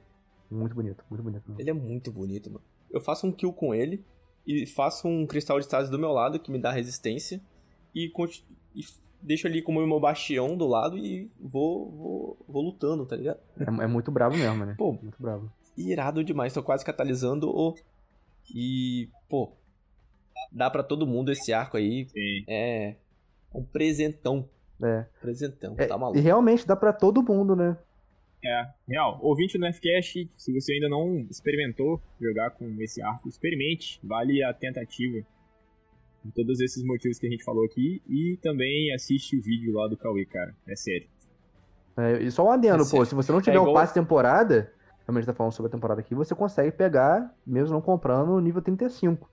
Muito bonito, muito bonito mesmo. ele é muito bonito, mano. Eu faço um kill com ele e faço um cristal de estase do meu lado que me dá resistência e, e deixo ali como meu bastião do lado e vou, vou, vou lutando, tá ligado? É, é muito bravo mesmo, né? Pô, Muito bravo. Irado demais. Tô quase catalisando o. E, pô, dá pra todo mundo esse arco aí. Sim. É um presentão. É. Presentão, É, tá e maluco. realmente dá pra todo mundo, né? É, real. Ouvinte do FCast, se você ainda não experimentou jogar com esse arco, experimente. Vale a tentativa. Por todos esses motivos que a gente falou aqui. E também assiste o vídeo lá do Cauê, cara. É sério. É, e só um adendo, É pô, se você não tiver É o igual- passe temporada, realmente tá falando sobre a temporada aqui, você consegue pegar, mesmo não comprando, o nível 35.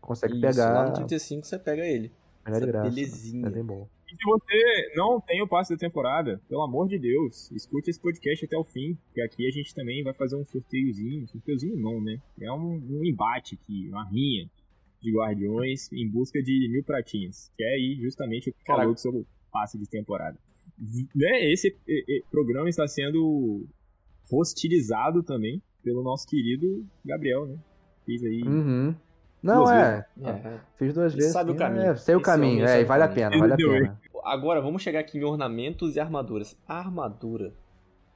Consegue Isso, pegar. lá no 35 você pega ele. essa graça. belezinha. É bem bom. E se você não tem o passe da temporada, pelo amor de Deus, escute esse podcast até o fim, porque aqui a gente também vai fazer um sorteiozinho. Sorteiozinho não, né? É um, um embate aqui, uma rinha de guardiões em busca de mil pratinhas. Que é aí justamente o que Caraca. falou sobre o passe de temporada. Né? Esse programa está sendo hostilizado também pelo nosso querido Gabriel, né? Fiz aí. Uhum. Não, Duas é. É. Fiz duas Ele vezes. sabe o caminho. É, sei o Esse caminho, é, e vale a pena, vale a pena. Agora, vamos chegar aqui em ornamentos e armaduras. A armadura.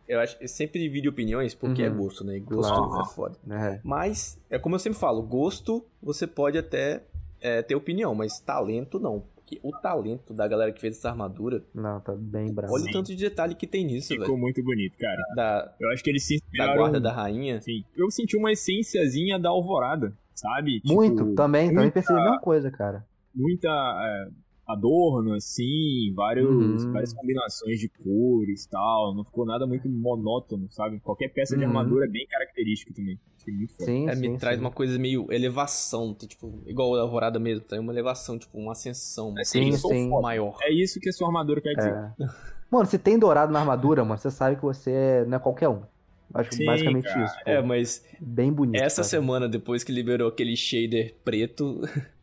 Eu acho eu sempre divido opiniões porque é Uhum. gosto, né? E gosto Claro. é foda. É. Mas, é como eu sempre falo, gosto você pode até é, ter opinião, mas talento não. Porque o talento da galera que fez essa armadura, Não, tá bem bravo. olha o tanto de detalhe que tem nisso, Ficou velho. muito bonito, cara. Da, Eu acho que eles se da inspiraram... guarda da rainha. Sim. Eu senti uma essênciazinha da Alvorada, sabe? Muito, Tipo, também, também muita- percebi a mesma coisa, cara. Muita é, adorno, assim, vários, Uhum. várias combinações de cores e tal. Não ficou nada muito monótono, sabe? Qualquer peça de Uhum. armadura é bem característica também. Achei muito foda. Sim, É, sim, me traz sim. uma coisa meio elevação, tipo, igual a alvorada mesmo, tem uma elevação, tipo, uma ascensão, uma Sim, sim. maior. É isso que a sua armadura quer dizer. É. Mano, se tem dourado na armadura, mano, você sabe que você é- não é qualquer um. Acho que Sim, basicamente cara. isso. pô. É, mas Bem bonito. essa cara. semana, depois que liberou aquele shader preto,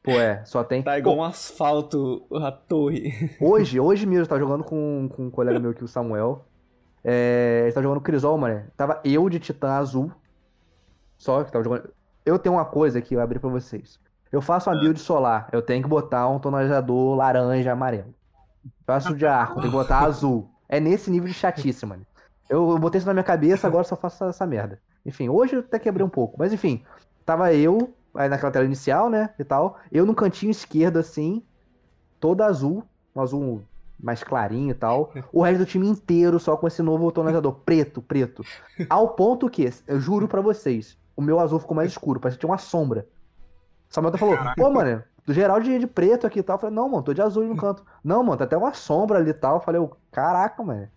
Pô, é, só tem. tá igual um asfalto a torre. Hoje, hoje mesmo, eu tava jogando com, com um colega meu aqui, o Samuel. É, ele tava jogando Crisol, mano. Tava eu de Titã Azul. Só que tava jogando. Eu tenho uma coisa que eu abri pra vocês. Eu faço uma build solar. Eu tenho que botar um tonalizador laranja amarelo. Faço de arco, tenho que botar azul. É nesse nível de chatice, mano. Eu, eu botei isso na minha cabeça, agora só faço essa, essa merda. Enfim, hoje eu até quebrei um pouco. Mas enfim, tava eu, aí naquela tela inicial, né? E tal. Eu no cantinho esquerdo, assim, todo azul. Um azul mais clarinho e tal. O resto do time inteiro só com esse novo tonalizador, preto, preto. Ao ponto que, eu juro pra vocês, o meu azul ficou mais escuro, parece que tinha uma sombra. Samuel falou, pô, mano, do geral de, de preto aqui e tal. Eu falei, não, mano, tô de azul no canto. Não, mano, tá até uma sombra ali e tal. Eu falei, caraca, mano.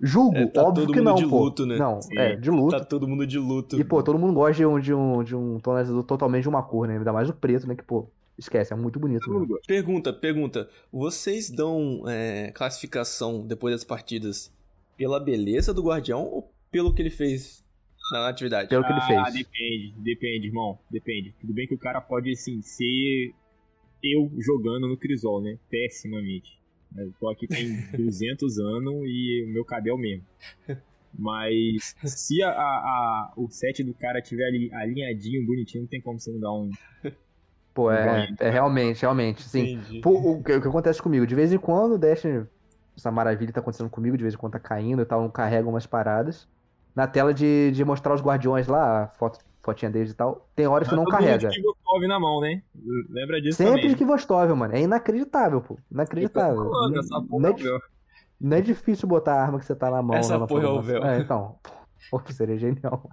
Julgo, É, tá óbvio todo que mundo não, de pô. luto, né? Não, Sim. é, de luto. Tá todo mundo de luto. E, pô, todo mundo gosta de um, de um, de um tonalizador totalmente de uma cor, né? Ainda mais o preto, né? Que, pô, esquece, é muito bonito. Né? Pergunta, pergunta. Vocês dão é, classificação depois das partidas pela beleza do Guardião ou pelo que ele fez na atividade? Pelo que ele Ah, fez. depende, depende, irmão. Depende. Tudo bem que o cara pode, assim, ser eu jogando no Crisol, né? Pessimamente. Eu tô aqui tem 200 anos e o meu cadê é o mesmo. Mas se a, a- a- o set do cara tiver ali alinhadinho, bonitinho, não tem como você não dar um. Pô, é, é realmente, realmente, sim. Pô, o, que, o que acontece comigo? De vez em quando o Destiny, essa maravilha tá acontecendo comigo, de vez em quando tá caindo e tal, não carrega umas paradas. Na tela de, de mostrar os guardiões lá, a foto, fotinha deles e tal, tem horas que não carrega. de Kivotov na mão, né? Lembra disso Sempre também. de Kivostov, mano. É inacreditável, pô. Inacreditável. Falando, Não- essa não, porra é, é véu. não é difícil botar a arma que você tá na mão. Essa né, na porra é o véu. É, então. Pô, seria genial.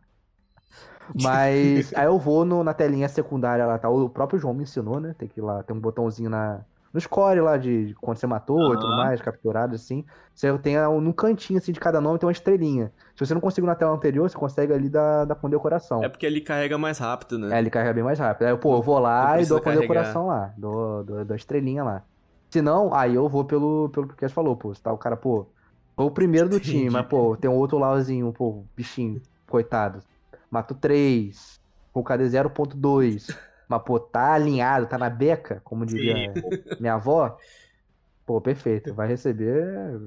Mas aí eu vou no- na telinha secundária lá, tá? O próprio João me ensinou, né? Tem que ir lá, tem um botãozinho na, no score lá de, quando você matou e tudo mais, capturado, assim. Você tem no cantinho assim de cada nome tem uma estrelinha. Se você não conseguiu na tela anterior, você consegue ali dar, dar condecoração. É porque ele carrega mais rápido, né? É, ele carrega bem mais rápido. Aí, pô, eu vou lá Não e dou a condecoração lá. Dou, dou, dou a estrelinha lá. Se não, aí eu vou pelo, pelo que o Cass falou, pô. Se tá o cara, pô, foi o primeiro do time, mas, pô, tem um outro láuzinho, pô, bichinho, coitado. Mato 3, com o KD 0.2. Mas, pô, tá alinhado, tá na beca, como diria minha avó. Pô, perfeito. Vai receber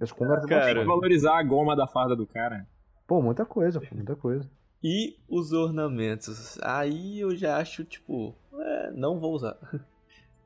as congas Cara, Tem que valorizar a goma da farda do cara. Pô, muita coisa, pô, muita coisa. E os ornamentos? Aí eu já acho, tipo, é, não vou usar.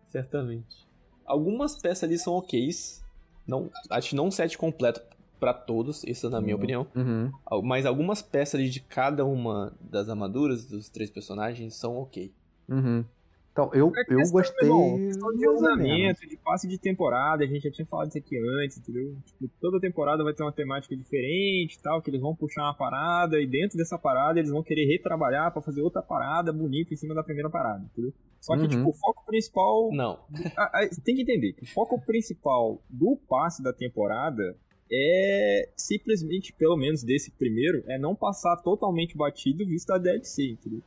Certamente. Algumas peças ali são oks. Não, acho que não um set completo pra todos, isso na minha Uhum. opinião. Uhum. Mas algumas peças ali de cada uma das armaduras dos três personagens são ok. Uhum. Então, eu, É eu gostei. de ornamento, de passe de temporada, a gente já tinha falado isso aqui antes, entendeu? Tipo, toda temporada vai ter uma temática diferente e tal, que eles vão puxar uma parada e dentro dessa parada eles vão querer retrabalhar pra fazer outra parada bonita em cima da primeira parada, entendeu? Só que, Uhum. tipo, o foco principal. Não. a- a- tem que entender que o foco principal do passe da temporada é simplesmente, pelo menos desse primeiro, é não passar totalmente batido visto a DLC, entendeu?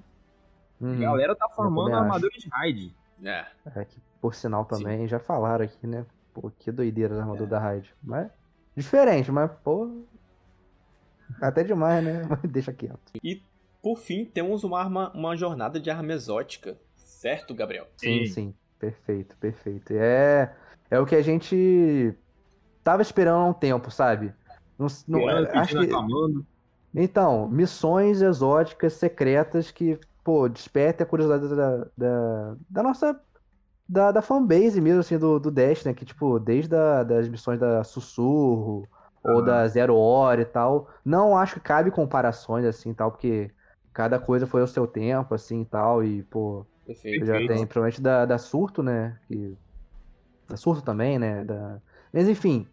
Uhum. A galera tá formando também a acho. armadura de raid. É. É que, por sinal, também já falaram aqui, né? Pô, que doideira da armadura da Raid. Mas, diferente, mas, pô. Até demais, né? Mas deixa quieto. E por fim, temos uma arma, uma jornada de arma exótica. Certo, Gabriel? Sim, Sim. sim. Perfeito, perfeito. É, é o que a gente tava esperando há um tempo, sabe? Não, não- Esperando, acho que. Então, missões exóticas, secretas que, pô, despertem a curiosidade da, da, da nossa. Da, da fanbase mesmo, assim, do, do Dash, né? Que, tipo, desde a, das missões da Sussurro ou da Zero Hora e tal. Não acho que cabe comparações, assim, tal, porque cada coisa foi ao seu tempo, assim, e tal. E, pô, Perfeito. já tem, provavelmente, da, da Surto, né? Que, da Surto também, né? Da... Mas, enfim,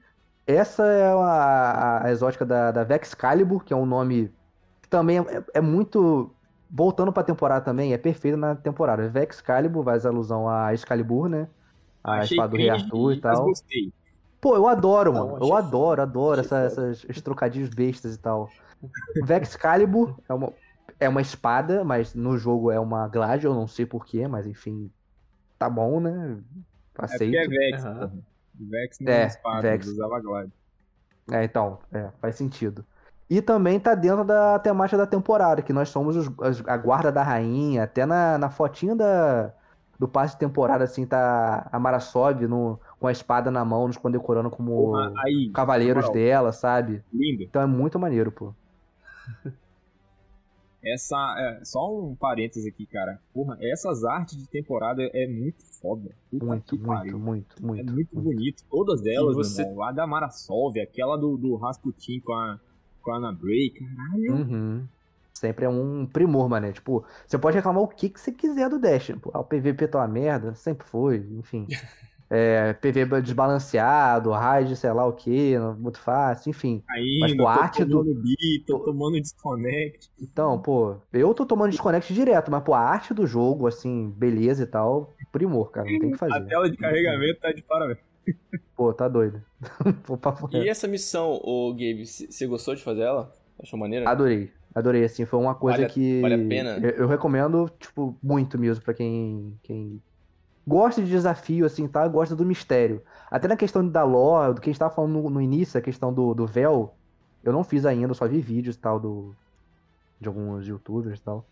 essa é a, a- a exótica da, da Vex Calibur, que é um nome que também é, é muito. Voltando pra temporada também, é perfeito na temporada. Vex Calibur faz alusão a Excalibur, né? A Achei espada do Rei Arthur e tal. gostei. Pô, eu adoro, Não, mano. Eu adoro, adoro essa- essas, esses trocadilhos bestas e tal. Vex Calibur é uma, é uma espada, mas no jogo é uma glade, eu não sei porquê, mas enfim, tá bom, né? É porque Aceito. é Vex, Aham. porra. Vex não É, é espada, Vex. usava Glide. É, então, é, faz sentido. E também tá dentro da temática da temporada, que nós somos os- as- a guarda da rainha. Até na, na fotinha da, do passe de temporada, assim, tá a Mara Sov no, com a espada na mão, nos condecorando como Porra, aí, cavaleiros moral, dela, sabe? lindo. Então é muito maneiro, pô. Essa, é, só um parênteses aqui, cara. Porra, essas artes de temporada é muito foda. Puta Muito, muito, pariu. muito, É muito. muito bonito. Todas elas, você- irmão. A da Mara Solve, aquela do, do Rasputin com a, com a Ana Bray, caralho. Uhum. Sempre é um primor, mané. Tipo, você pode reclamar o que, que você quiser do Dash. Pô, ah, o PVP tá uma merda, sempre foi, enfim. É, PV desbalanceado, raid, sei lá o que, muito fácil, enfim. Ainda, Mas, pô, tô a arte do- tomando bi, tô tomando desconnect. Então, pô, eu tô tomando desconnect direto, mas, pô, a arte do jogo, assim, beleza e tal, primor, cara, não tem o que A fazer. tela de carregamento tá de parabéns. Pô, tá doido. Pô, papo E essa missão, ô Gabe, você gostou de fazer ela? Achou maneira? Adorei, adorei, assim, foi uma coisa Vale a- que vale a pena? Eu, eu recomendo, tipo, muito mesmo pra quem, quem gosta de desafio, assim, tá? Gosta do mistério. Até na questão da lore, do que a gente tava falando no, no início, a questão do, do véu, eu não fiz ainda, só vi vídeos e tal do, de alguns youtubers e tal,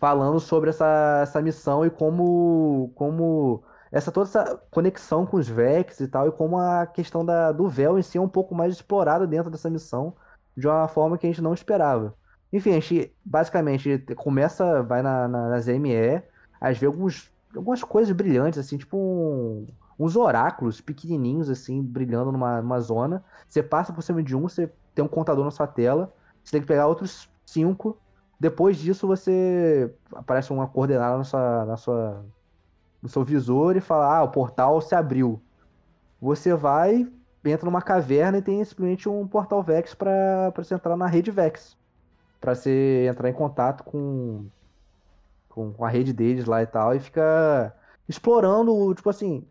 falando sobre essa, essa missão e como, como essa toda essa conexão com os Vex e tal, e como a questão da, do véu em si é um pouco mais explorada dentro dessa missão, de uma forma que a gente não esperava. Enfim, a gente basicamente começa, vai na, na, na ZME, às vezes alguns, algumas coisas brilhantes, assim, tipo um- uns oráculos pequenininhos, assim, brilhando numa, numa zona. Você passa por cima de um, você tem um contador na sua tela, você tem que pegar outros cinco. Depois disso, você aparece uma coordenada na sua, na sua, no seu visor e fala: Ah, o portal se abriu. Você vai, entra numa caverna e tem simplesmente um portal Vex para você entrar na rede Vex para você entrar em contato com, com com a rede deles lá e tal e fica explorando, tipo assim,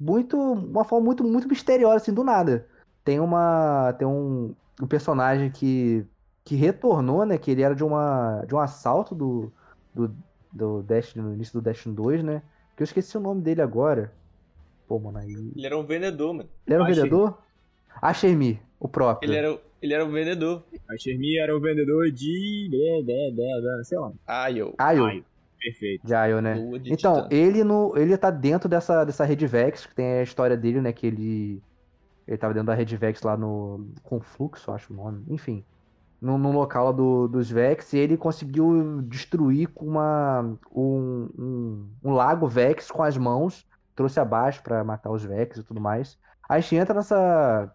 muito uma forma muito muito misteriosa assim do nada. Tem uma tem um, um personagem que que retornou, né, que ele era de uma de um assalto do do, do Destiny no início do Destiny 2, né? Que eu esqueci o nome dele agora. Pô, mano, aí Ele era um vendedor, mano. ele era um Achei. vendedor? Ashermi, o próprio. Ele era, ele era um vendedor. A Shermie era o vendedor de. blé, blé, blé, blé, sei lá. Eu. Ayo, Ai, Perfeito. de Ayo, né? De Então, ele no, ele tá dentro dessa, dessa rede Vex, que tem a história dele, né? Que ele. Ele tava dentro da rede Vex lá no Confluxo, acho o nome. Enfim. No, no local do, dos Vex, e ele conseguiu destruir com uma, um, um, um lago Vex com as mãos. Trouxe abaixo pra matar os Vex e tudo mais. Aí a gente entra nessa.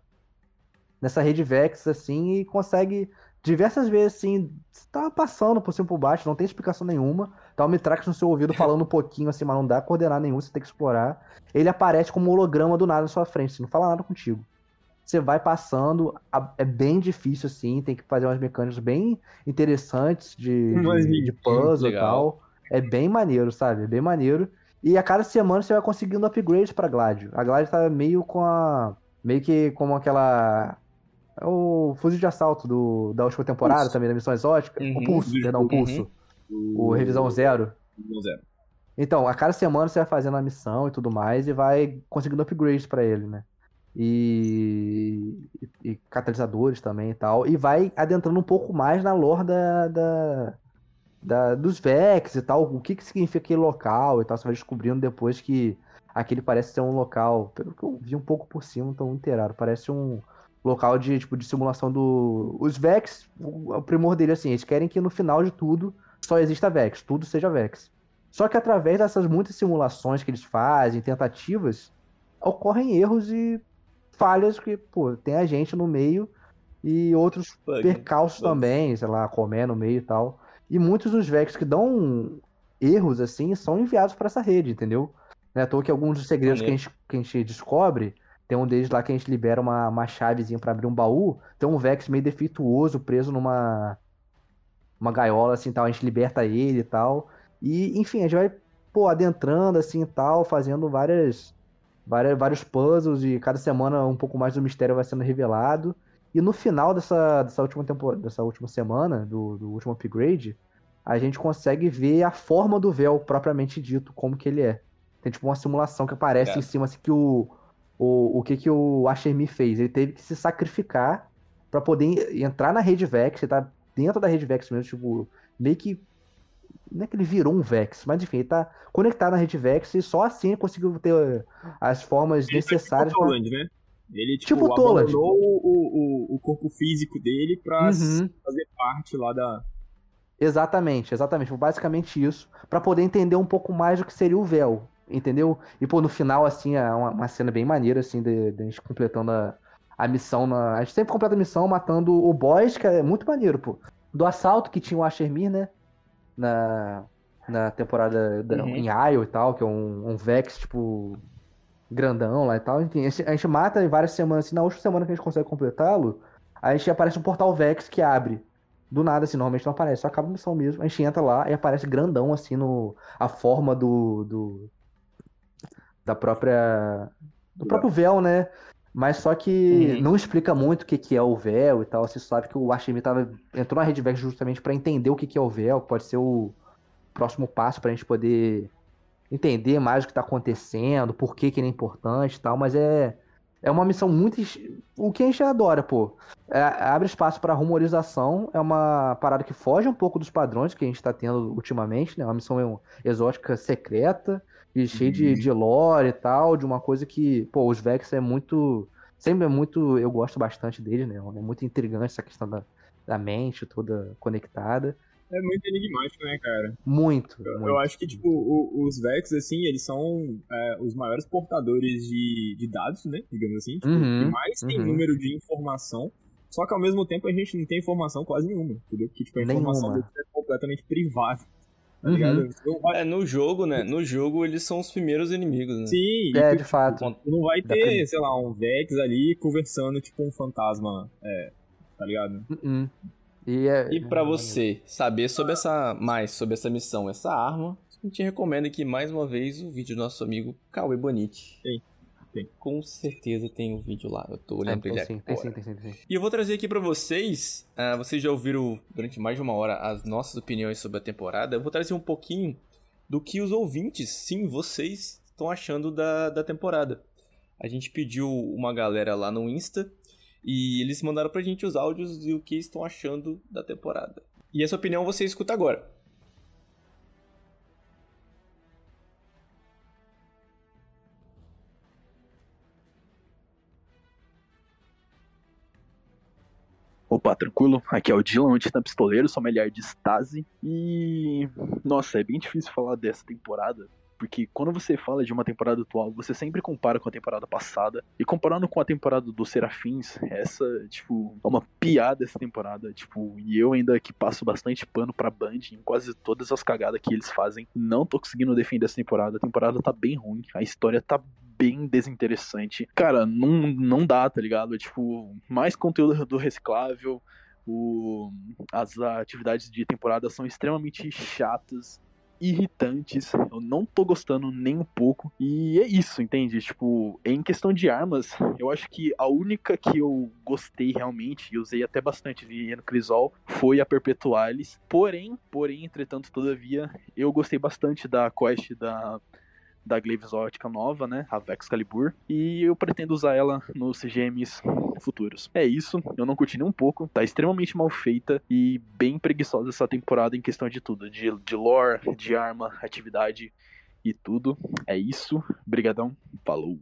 Nessa rede Vex, assim, e consegue diversas vezes, assim. Tá passando por cima por baixo, não tem explicação nenhuma. Tá o Mitrax no seu ouvido falando um pouquinho assim, mas não dá coordenar nenhum, você tem que explorar. Ele aparece como um holograma do nada na sua frente, assim, não fala nada contigo. Você vai passando, a- é bem difícil assim, tem que fazer umas mecânicas bem interessantes de, de, de puzzle e tal. É bem maneiro, sabe? É bem maneiro. E a cada semana você vai conseguindo upgrades pra Gladio. A Gladio tá meio com a. meio que como aquela. é O fuzil de assalto do, da última temporada Pulso. também, da missão exótica. Uhum. O pulso, perdão, o pulso. O revisão zero. Revisão zero. Então, a cada semana você vai fazendo a missão e tudo mais e vai conseguindo upgrades pra ele, né? E, e, catalisadores também e tal. E vai adentrando um pouco mais na lore da, da, da- dos Vex e tal. O que, que significa aquele local e tal. Você vai descobrindo depois que aquele parece ser um local. Pelo que eu vi um pouco por cima, tô inteirado. Parece um local de, tipo, de simulação do. Os Vex, o, primor dele, assim, eles querem que no final de tudo só exista Vex, tudo seja Vex. Só que através dessas muitas simulações que eles fazem, tentativas, ocorrem erros e falhas que, pô, tem a gente no meio e outros Bug. percalços também, sei lá, comé no meio e tal. E muitos dos Vex que dão erros, assim, são enviados para essa rede, entendeu? Não é à toa que alguns dos segredos que a, gente, que a gente descobre, tem um deles lá que a gente libera uma, uma chavezinha para abrir um baú, tem um Vex meio defeituoso preso numa uma gaiola assim, tal, a gente liberta ele e tal. E, enfim, a gente vai, pô, adentrando assim e tal, fazendo várias, várias vários puzzles e cada semana um pouco mais do mistério vai sendo revelado. E no final dessa, dessa última temporada, dessa última semana, do, do último upgrade, a gente consegue ver a forma do véu propriamente dito, como que ele é. Tem tipo uma simulação que aparece É. em cima assim que o o, o que que o Ashermi fez? Ele teve que se sacrificar pra poder entrar na rede Vex, você tá dentro da rede Vex mesmo, tipo, meio que. Não é que ele virou um Vex, mas enfim, ele tá conectado na rede Vex e só assim ele conseguiu ter as formas Ele tá necessárias tipo pra. Toland, né? Ele, tipo, Tipo Toland. abandonou o, o, o corpo físico dele pra Uhum. fazer parte lá da... Exatamente, exatamente. Basicamente isso. Pra poder entender um pouco mais do que seria o véu. Entendeu? E, pô, no final, assim, é uma, uma cena bem maneira, assim, de, de a gente completando a, a missão. Na... A gente sempre completa a missão matando o boss, que é muito maneiro, pô. Do assalto que tinha o Ashermir, né? Na, na temporada da, Uhum. em Isle e tal, que é um, um Vex, tipo, grandão lá e tal. Enfim, a gente, a gente mata em várias semanas, assim, na última semana que a gente consegue completá-lo, a gente aparece um portal Vex que abre. Do nada, assim, normalmente não aparece, só acaba a missão mesmo. A gente entra lá e aparece grandão, assim, no, a forma do, do. Da própria. Do próprio véu, né? Mas só que Uhum. não explica muito o que, que é o véu e tal. Você sabe que o Archimir tava, entrou na Red Vex justamente pra entender o que, que é o véu, que pode ser o próximo passo pra gente poder entender mais o que tá acontecendo, por que, que ele é importante e tal. Mas é, é uma missão muito. O que a gente adora, pô. É, abre espaço para rumorização, é uma parada que foge um pouco dos padrões que a gente tá tendo ultimamente, né? Uma missão exótica secreta e cheia de, de lore e tal, de uma coisa que, pô, os Vex é muito. Sempre é muito. Eu gosto bastante deles, né? É muito intrigante essa questão da, da mente toda conectada. É muito enigmático, né, cara? Muito. Eu, muito. eu acho que, tipo, o- os Vex, assim, eles são é, os maiores portadores de, de dados, né? Digamos assim. Tipo, Uhum, que mais tem uhum. número de informação. Só que ao mesmo tempo a gente não tem informação quase nenhuma, entendeu? Porque, tipo, a informação Nenhuma. deles é completamente privada. Tá Uhum. É, no jogo, né? No jogo eles são os primeiros inimigos, né? Sim, É, e de tu, fato. tu não vai ter, sei lá, um Vex ali conversando, tipo, um fantasma, é, tá ligado? Uhum. E, é, E pra você saber sobre essa mais sobre essa missão, essa arma, a gente recomenda aqui mais uma vez o vídeo do nosso amigo Cauê Bonite. Tem, tem. Com certeza tem o vídeo lá. Eu tô É, olhando pra tem ele sim, tem sim, tem sim, tem sim. E eu vou trazer aqui pra vocês, ah, vocês já ouviram durante mais de uma hora as nossas opiniões sobre a temporada. Eu vou trazer um pouquinho do que os ouvintes, sim, vocês, estão achando da, da temporada. A gente pediu uma galera lá no Insta e eles mandaram pra gente os áudios e o que estão achando da temporada. E essa opinião você escuta agora. Opa, tranquilo? Aqui é o Dylan, Antina Pistoleiro, sommelier de Stasi. E. Nossa, é bem difícil falar dessa temporada. Porque quando você fala de uma temporada atual, você sempre compara com a temporada passada. E comparando com a temporada dos Serafins, essa, tipo, é uma piada essa temporada. Tipo, e eu ainda que passo bastante pano pra Band em quase todas as cagadas que eles fazem. Não tô conseguindo defender essa temporada. A temporada tá bem ruim. A história tá bem desinteressante. Cara, não, não dá, tá ligado? É, tipo, mais conteúdo do reciclável. O, as atividades de temporada são extremamente chatas, irritantes. Eu não tô gostando nem um pouco. E é isso, entende? Tipo, em questão de armas, eu acho que a única que eu gostei realmente, e usei até bastante de no Crisol, foi a Perpetualis. Porém, porém, entretanto, todavia, eu gostei bastante da quest da da Glaive Exótica nova, né? A Vex Calibur. E eu pretendo usar ela nos CGMs futuros. É isso, eu não curti nem um pouco. Tá extremamente mal feita e bem preguiçosa essa temporada em questão de tudo. De, de lore, de arma, atividade e tudo. É isso. Brigadão. Falou.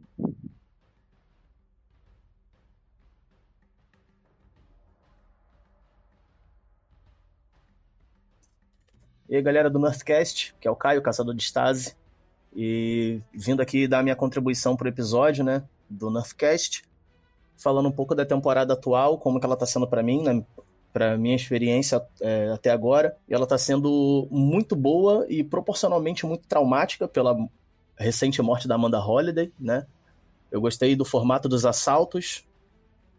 E aí, galera do Nerdcast, que é o Caio, caçador de Stasi. E vindo aqui dar minha contribuição pro episódio, né, do Nerdcast, falando um pouco da temporada atual, como que ela tá sendo para mim, né, para minha experiência é, até agora. E ela tá sendo muito boa e proporcionalmente muito traumática pela recente morte da Amanda Holliday, né? Eu gostei do formato dos assaltos,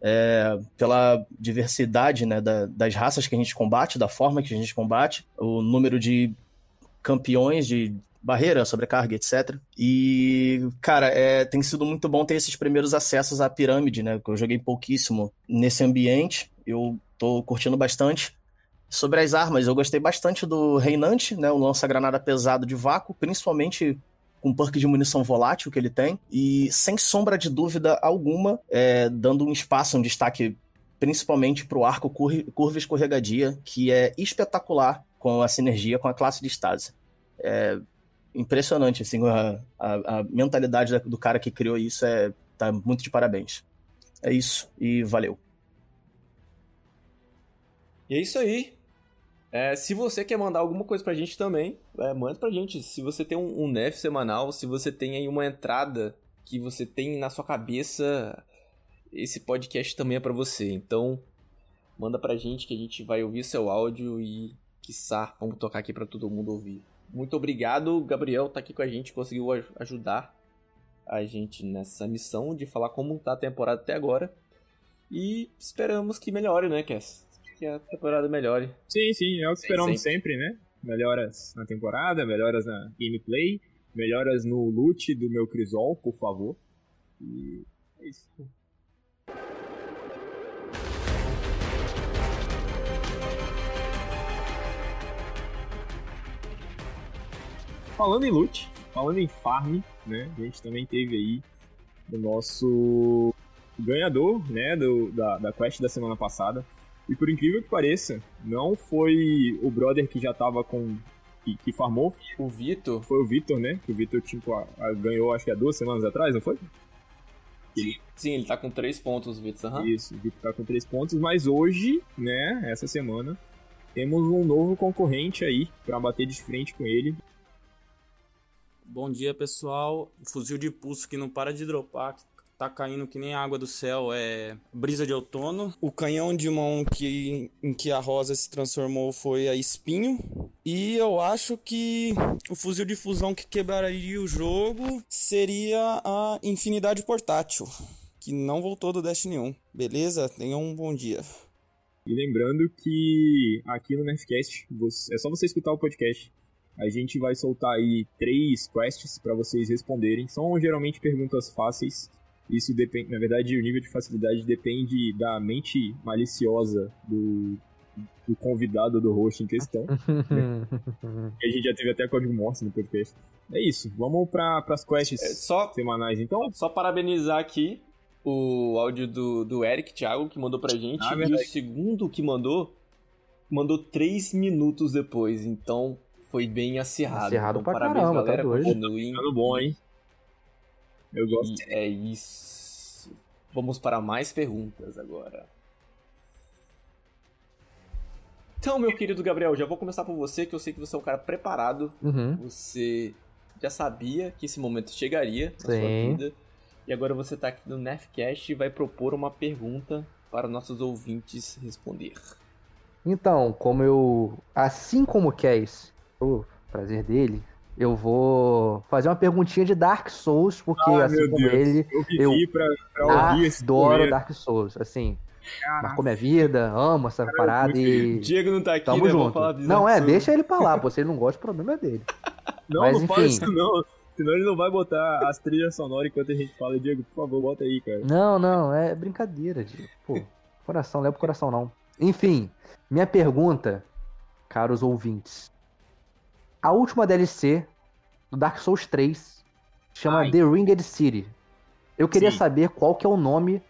é, pela diversidade né, da- das raças que a gente combate, da forma que a gente combate, o número de campeões de barreira, sobrecarga, etc. E, cara, é, tem sido muito bom ter esses primeiros acessos à pirâmide, né? Que eu joguei pouquíssimo nesse ambiente. Eu tô curtindo bastante. Sobre as armas, eu gostei bastante do Reinante, né? O lança-granada pesado de vácuo, principalmente com perk de munição volátil que ele tem. E sem sombra de dúvida alguma, é, dando um espaço, um destaque principalmente para o arco curva escorregadia, que é espetacular com a sinergia com a classe de Stasi. É impressionante, assim, a, a, a mentalidade do cara que criou isso é tá muito de parabéns. É isso e valeu. E é isso aí. É, se você quer mandar alguma coisa pra gente também, é, manda pra gente. Se você tem um, um NEF semanal, se você tem aí uma entrada que você tem na sua cabeça, esse podcast também é para você. Então, manda pra gente que a gente vai ouvir seu áudio e, quiçá, vamos tocar aqui para todo mundo ouvir. Muito obrigado, Gabriel, tá aqui com a gente, conseguiu ajudar a gente nessa missão de falar como tá a temporada até agora. E esperamos que melhore, né, Cass? Que a temporada melhore. Sim, sim, é o que esperamos sempre. sempre, né? Melhoras na temporada, melhoras na gameplay, melhoras no loot do meu Crisol, por favor. E é isso. Falando em loot, falando em farm, né? A gente também teve aí o nosso ganhador, né, do, da, da quest da semana passada. E por incrível que pareça, não foi o brother que já tava com. que, que farmou. O Vitor? Foi o Vitor, né? Que o Vitor, tipo, a, a, ganhou acho que há duas semanas atrás, não foi? Ele... Sim, ele tá com três pontos, o Vitor. Uhum. Isso, o Vitor tá com três pontos, mas hoje, né, essa semana, temos um novo concorrente aí para bater de frente com ele. Bom dia, pessoal. Fuzil de pulso que não para de dropar, tá caindo que nem água do céu, é brisa de outono. O canhão de mão que, em que a rosa se transformou foi a espinho. E eu acho que o fuzil de fusão que quebraria o jogo seria a infinidade portátil, que não voltou do Destiny 1. Beleza? Tenham um bom dia. E lembrando que aqui no Nerdcast, é só você escutar o podcast a gente vai soltar aí três quests para vocês responderem. São geralmente perguntas fáceis. Isso depende, na verdade, o nível de facilidade depende da mente maliciosa do, do convidado do host em questão. né? a gente já teve até código morse no podcast. É isso, vamos para as quests é só, semanais então. Só parabenizar aqui o áudio do, do Eric Thiago que mandou pra gente. Ah, e o segundo que mandou, mandou três minutos depois. Então, foi bem acirrado. Acirrado então, pra parabéns, caramba, tá galera. Tá. Continuem. Tá bom, hein? Eu gosto. E é isso. Vamos para mais perguntas agora. Então, meu querido Gabriel, já vou começar por você, que eu sei que você é um cara preparado. Uhum. Você já sabia que esse momento chegaria na Sim. sua vida. E agora você está aqui no Nerfcast e vai propor uma pergunta para nossos ouvintes responder. Então, como eu. Assim como o Cass, o prazer dele, eu vou fazer uma perguntinha de Dark Souls, porque ah, assim como Deus. ele, eu, eu pra, pra adoro Dark Souls, assim. Caraca. Marcou minha vida, amo essa Caraca, parada e. Diego não tá aqui, Tamo né? junto. Não, é, deixa ele pra lá, pô. Se ele não gosta, o problema é dele. Não, Mas, não enfim. fala isso não. Senão ele não vai botar as trilhas sonoras enquanto a gente fala. Diego, por favor, bota aí, cara. Não, não, é brincadeira, Diego. Pô, coração, leva pro coração não. Enfim, minha pergunta, caros ouvintes. A última DLC do Dark Souls 3 chama Ai. The Ringed City. Eu queria Sim. saber qual que é o nome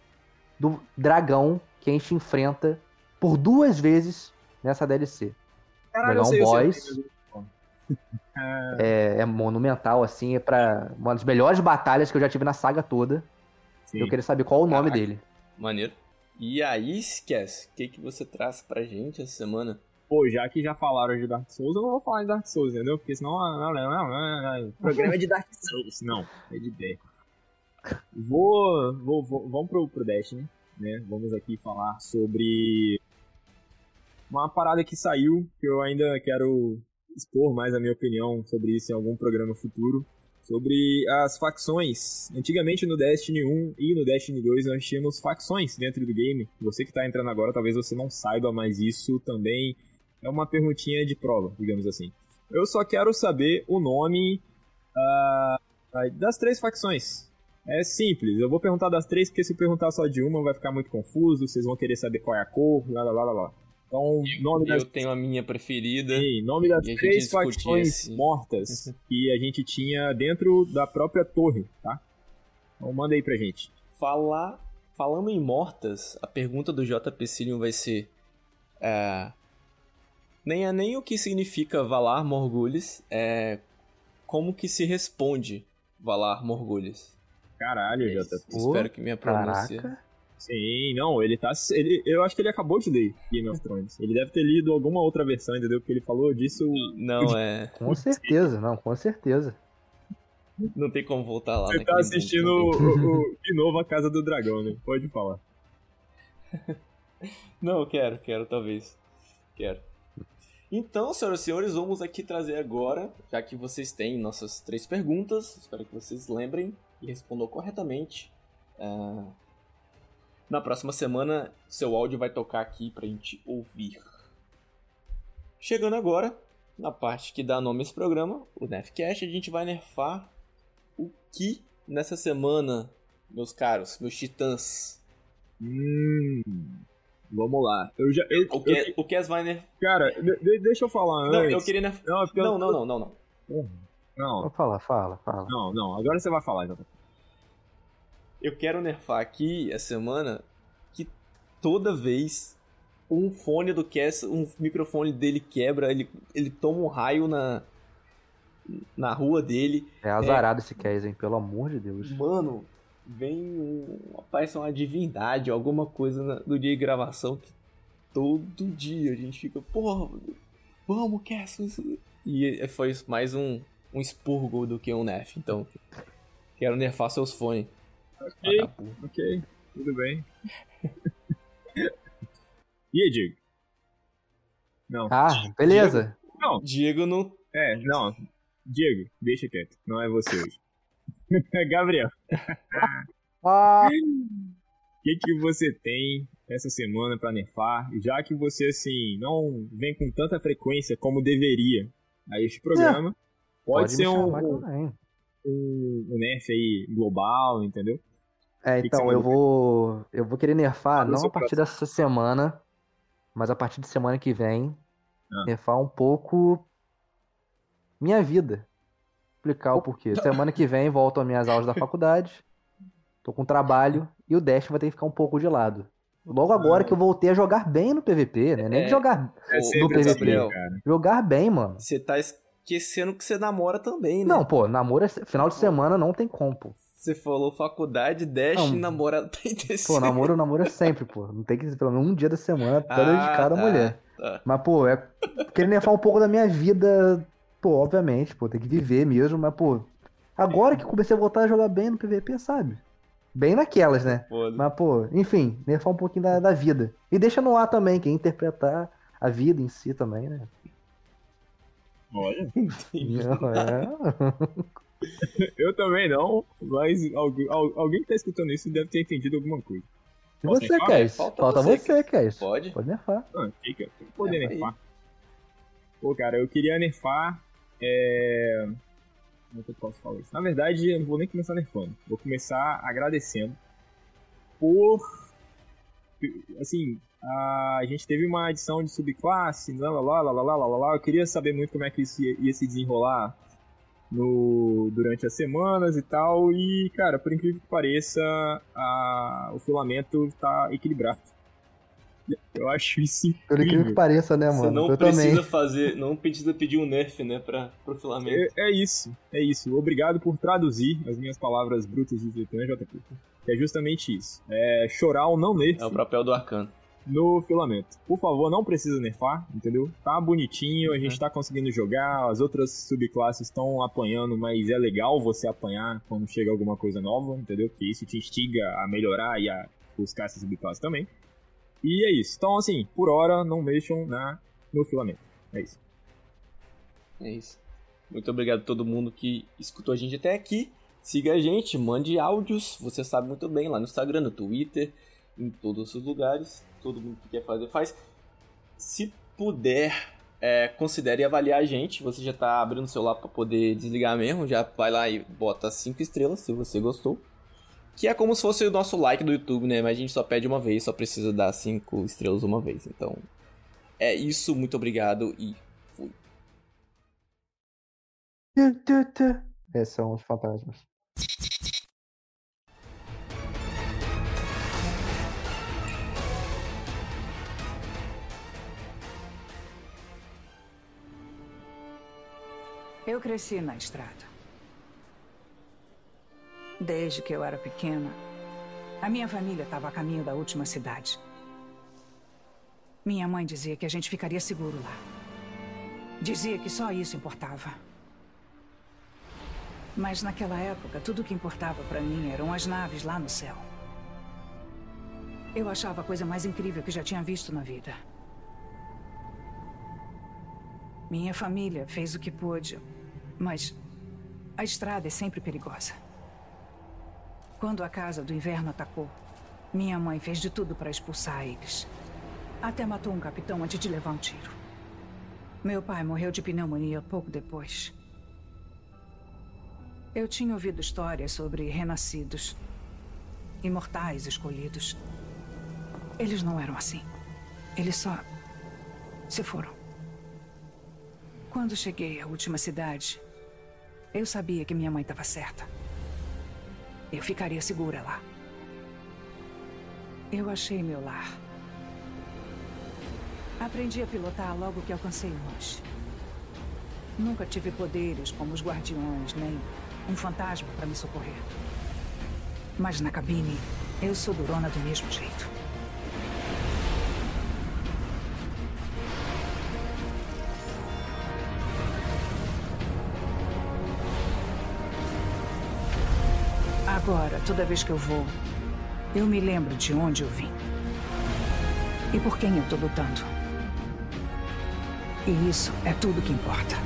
do dragão que a gente enfrenta por duas vezes nessa DLC. Caralho, dragão sei. Ah, É, é monumental, assim, é para uma das melhores batalhas que eu já tive na saga toda. sim. Eu queria saber qual o nome Caraca. dele. Maneiro. E aí, esquece, o que, que você traz pra gente essa semana? Pô, já que já falaram de Dark Souls, eu não vou falar de Dark Souls, entendeu? Porque senão. ah, Não, não, não, não, não. O programa é de Dark Souls. Não, é de ideia. Vou. vou, vou vamos pro, pro Destiny, né? Vamos aqui falar sobre. Uma parada que saiu, que eu ainda quero expor mais a minha opinião sobre isso em algum programa futuro. Sobre as facções. Antigamente no Destiny 1 e no Destiny 2 nós tínhamos facções dentro do game. Você que tá entrando agora, talvez você não saiba, mas isso também é uma perguntinha de prova, digamos assim. Eu só quero saber o nome ah, das três facções. É simples, eu vou perguntar das três, porque se eu perguntar só de uma vai ficar muito confuso, vocês vão querer saber qual é a cor, lá lá lá lá. lá. Então, nome das, Eu tenho a minha preferida. Sim, nome das três facções mortas que a gente tinha dentro da própria torre, tá? Então manda aí pra gente. Falar, falando em mortas, a pergunta do JP Cillian vai ser. É, nem é nem o que significa Valar Morgulhos, é como que se responde Valar Morgulhos. Caralho, JP. Espero que minha pronúncia. Caraca. Sim, não, ele tá. Ele, eu acho que ele acabou de ler Game of Thrones. Ele deve ter lido alguma outra versão, entendeu? Porque ele falou disso. Não, é. Com certeza, não, com certeza. Não tem como voltar lá. Você né? tá assistindo o, o- de novo a Casa do Dragão, né? Pode falar. Não, quero, quero, talvez. Quero. Então, senhoras e senhores, vamos aqui trazer agora, já que vocês têm nossas três perguntas, espero que vocês lembrem e respondam corretamente. Ah, na próxima semana, seu áudio vai tocar aqui pra gente ouvir. Chegando agora, na parte que dá nome a esse programa, o Nefcast, a gente vai nerfar o que nessa semana, meus caros, meus titãs. Hum. Vamos lá. Eu já. Eu, O que, o Kes vai nerfar. Cara, de- de- deixa eu falar Não, antes. eu queria nerfar. Não, é eu- Não, não, não, não, não. Não, Vou falar, fala, fala. não, não. Agora você vai falar, JP. Eu quero nerfar aqui essa semana que toda vez um fone do Cass, um microfone dele quebra, ele, ele toma um raio na, na rua dele. É azarado esse Kes, hein? Pelo amor de Deus. Mano, vem um, aparece uma divindade, alguma coisa na- no dia de gravação que todo dia a gente fica, porra, vamos, Cass. isso-" E foi mais um, um expurgo do que um nerf, então quero nerfar seus fones. Ok, ok. Tudo bem. e aí, Diego? Não. Ah, beleza. Não, Diego não é, não. Diego, deixa quieto. Não é você hoje. Gabriel, Ah, o que, que você tem essa semana pra nerfar? Já que você, assim, não vem com tanta frequência como deveria a este programa, pode, pode, ser um, um, também. um nerf aí global, entendeu? É, que então, eu vou. Eu vou querer nerfar, não a partir dessa semana, mas a partir de semana que vem, Ah. nerfar um pouco minha vida. Explicar o porquê. Semana que vem volto às minhas aulas da faculdade, tô com trabalho, e o Dash vai ter que ficar um pouco de lado. Logo agora que eu voltei a jogar bem no PVP, né? Nem É. jogar. É sempre PVP. assim, cara. Jogar bem, mano. Você tá esquecendo que você namora também, né? Não, pô, namoro é final de semana não tem como, pô. Você falou faculdade, dash, Não. namorado tem. Pô, namoro, namoro é sempre, pô. Não tem que ser pelo menos um dia da semana tá Ah, dedicado à tá, mulher. tá. Mas, pô, é querer nerfar um pouco da minha vida, pô, obviamente, pô, tem que viver mesmo, mas, pô, agora que comecei a voltar a jogar bem no PVP, sabe? Bem naquelas, né? Foda. Mas, pô, enfim, nerfar um pouquinho da, da vida. E deixa no ar também, quem interpretar a vida em si também, né? Olha. Não, é... Eu também não, mas algu- al- alguém que tá escutando isso deve ter entendido alguma coisa. E você, nerfar? Cass? Falta Falta você, Cass. Pode? Pode nerfar. Ah, fica. Tem que poder Nerfa aí. nerfar. Pô, cara, eu queria nerfar. É... Como é que eu posso falar isso? Na verdade, eu não vou nem começar nerfando. Vou começar agradecendo por. Assim, a gente teve uma adição de subclasse, lá. Eu queria saber muito como é que isso ia, se desenrolar no, durante as semanas e tal. E, cara, por incrível que pareça, o filamento está equilibrado. Eu acho isso Por incrível que incrível. pareça, né, Você mano? não eu precisa também. fazer, não precisa pedir um nerf, né, pra, pro filamento. É, é isso, é isso. Obrigado por traduzir as minhas palavras brutas de Titã JP. Que é justamente isso. É chorar ou não nerf É o papel do arcano. no filamento. Por favor, não precisa nerfar, entendeu? Tá bonitinho, a gente Uhum. tá conseguindo jogar, as outras subclasses estão apanhando, mas é legal você apanhar quando chega alguma coisa nova, entendeu? Porque isso te instiga a melhorar e a buscar essas subclasses também. E é isso. Então, assim, por hora, não mexam na, no filamento. É isso. É isso. Muito obrigado a todo mundo que escutou a gente até aqui. Siga a gente, mande áudios, você sabe muito bem, lá no Instagram, no Twitter, em todos os lugares. Todo mundo que quer fazer, faz. Se puder, é, considere avaliar a gente. Você já tá abrindo o celular para poder desligar mesmo. Já vai lá e bota 5 estrelas se você gostou. Que é como se fosse o nosso like do YouTube, né? Mas a gente só pede uma vez, só precisa dar cinco estrelas uma vez. Então, é isso. Muito obrigado e fui. Esses são os fantasmas. Eu cresci na estrada. Desde que eu era pequena, a minha família estava a caminho da última cidade. Minha mãe dizia que a gente ficaria seguro lá. Dizia que só isso importava. Mas naquela época, tudo o que importava para mim eram as naves lá no céu. Eu achava a coisa mais incrível que já tinha visto na vida. Minha família fez o que pôde, mas a estrada é sempre perigosa. Quando a casa do inverno atacou, minha mãe fez de tudo para expulsar eles. Até matou um capitão antes de levar um tiro. Meu pai morreu de pneumonia pouco depois. Eu tinha ouvido histórias sobre renascidos, imortais escolhidos. Eles não eram assim. Eles só se foram. Quando cheguei à última cidade, eu sabia que minha mãe estava certa. Eu ficaria segura lá. Eu achei meu lar. Aprendi a pilotar logo que alcancei o monte. Nunca tive poderes como os guardiões, nem um fantasma para me socorrer. Mas na cabine, eu sou durona do mesmo jeito. Agora, toda vez que eu vou, eu me lembro de onde eu vim. E por quem eu tô lutando. E isso é tudo que importa.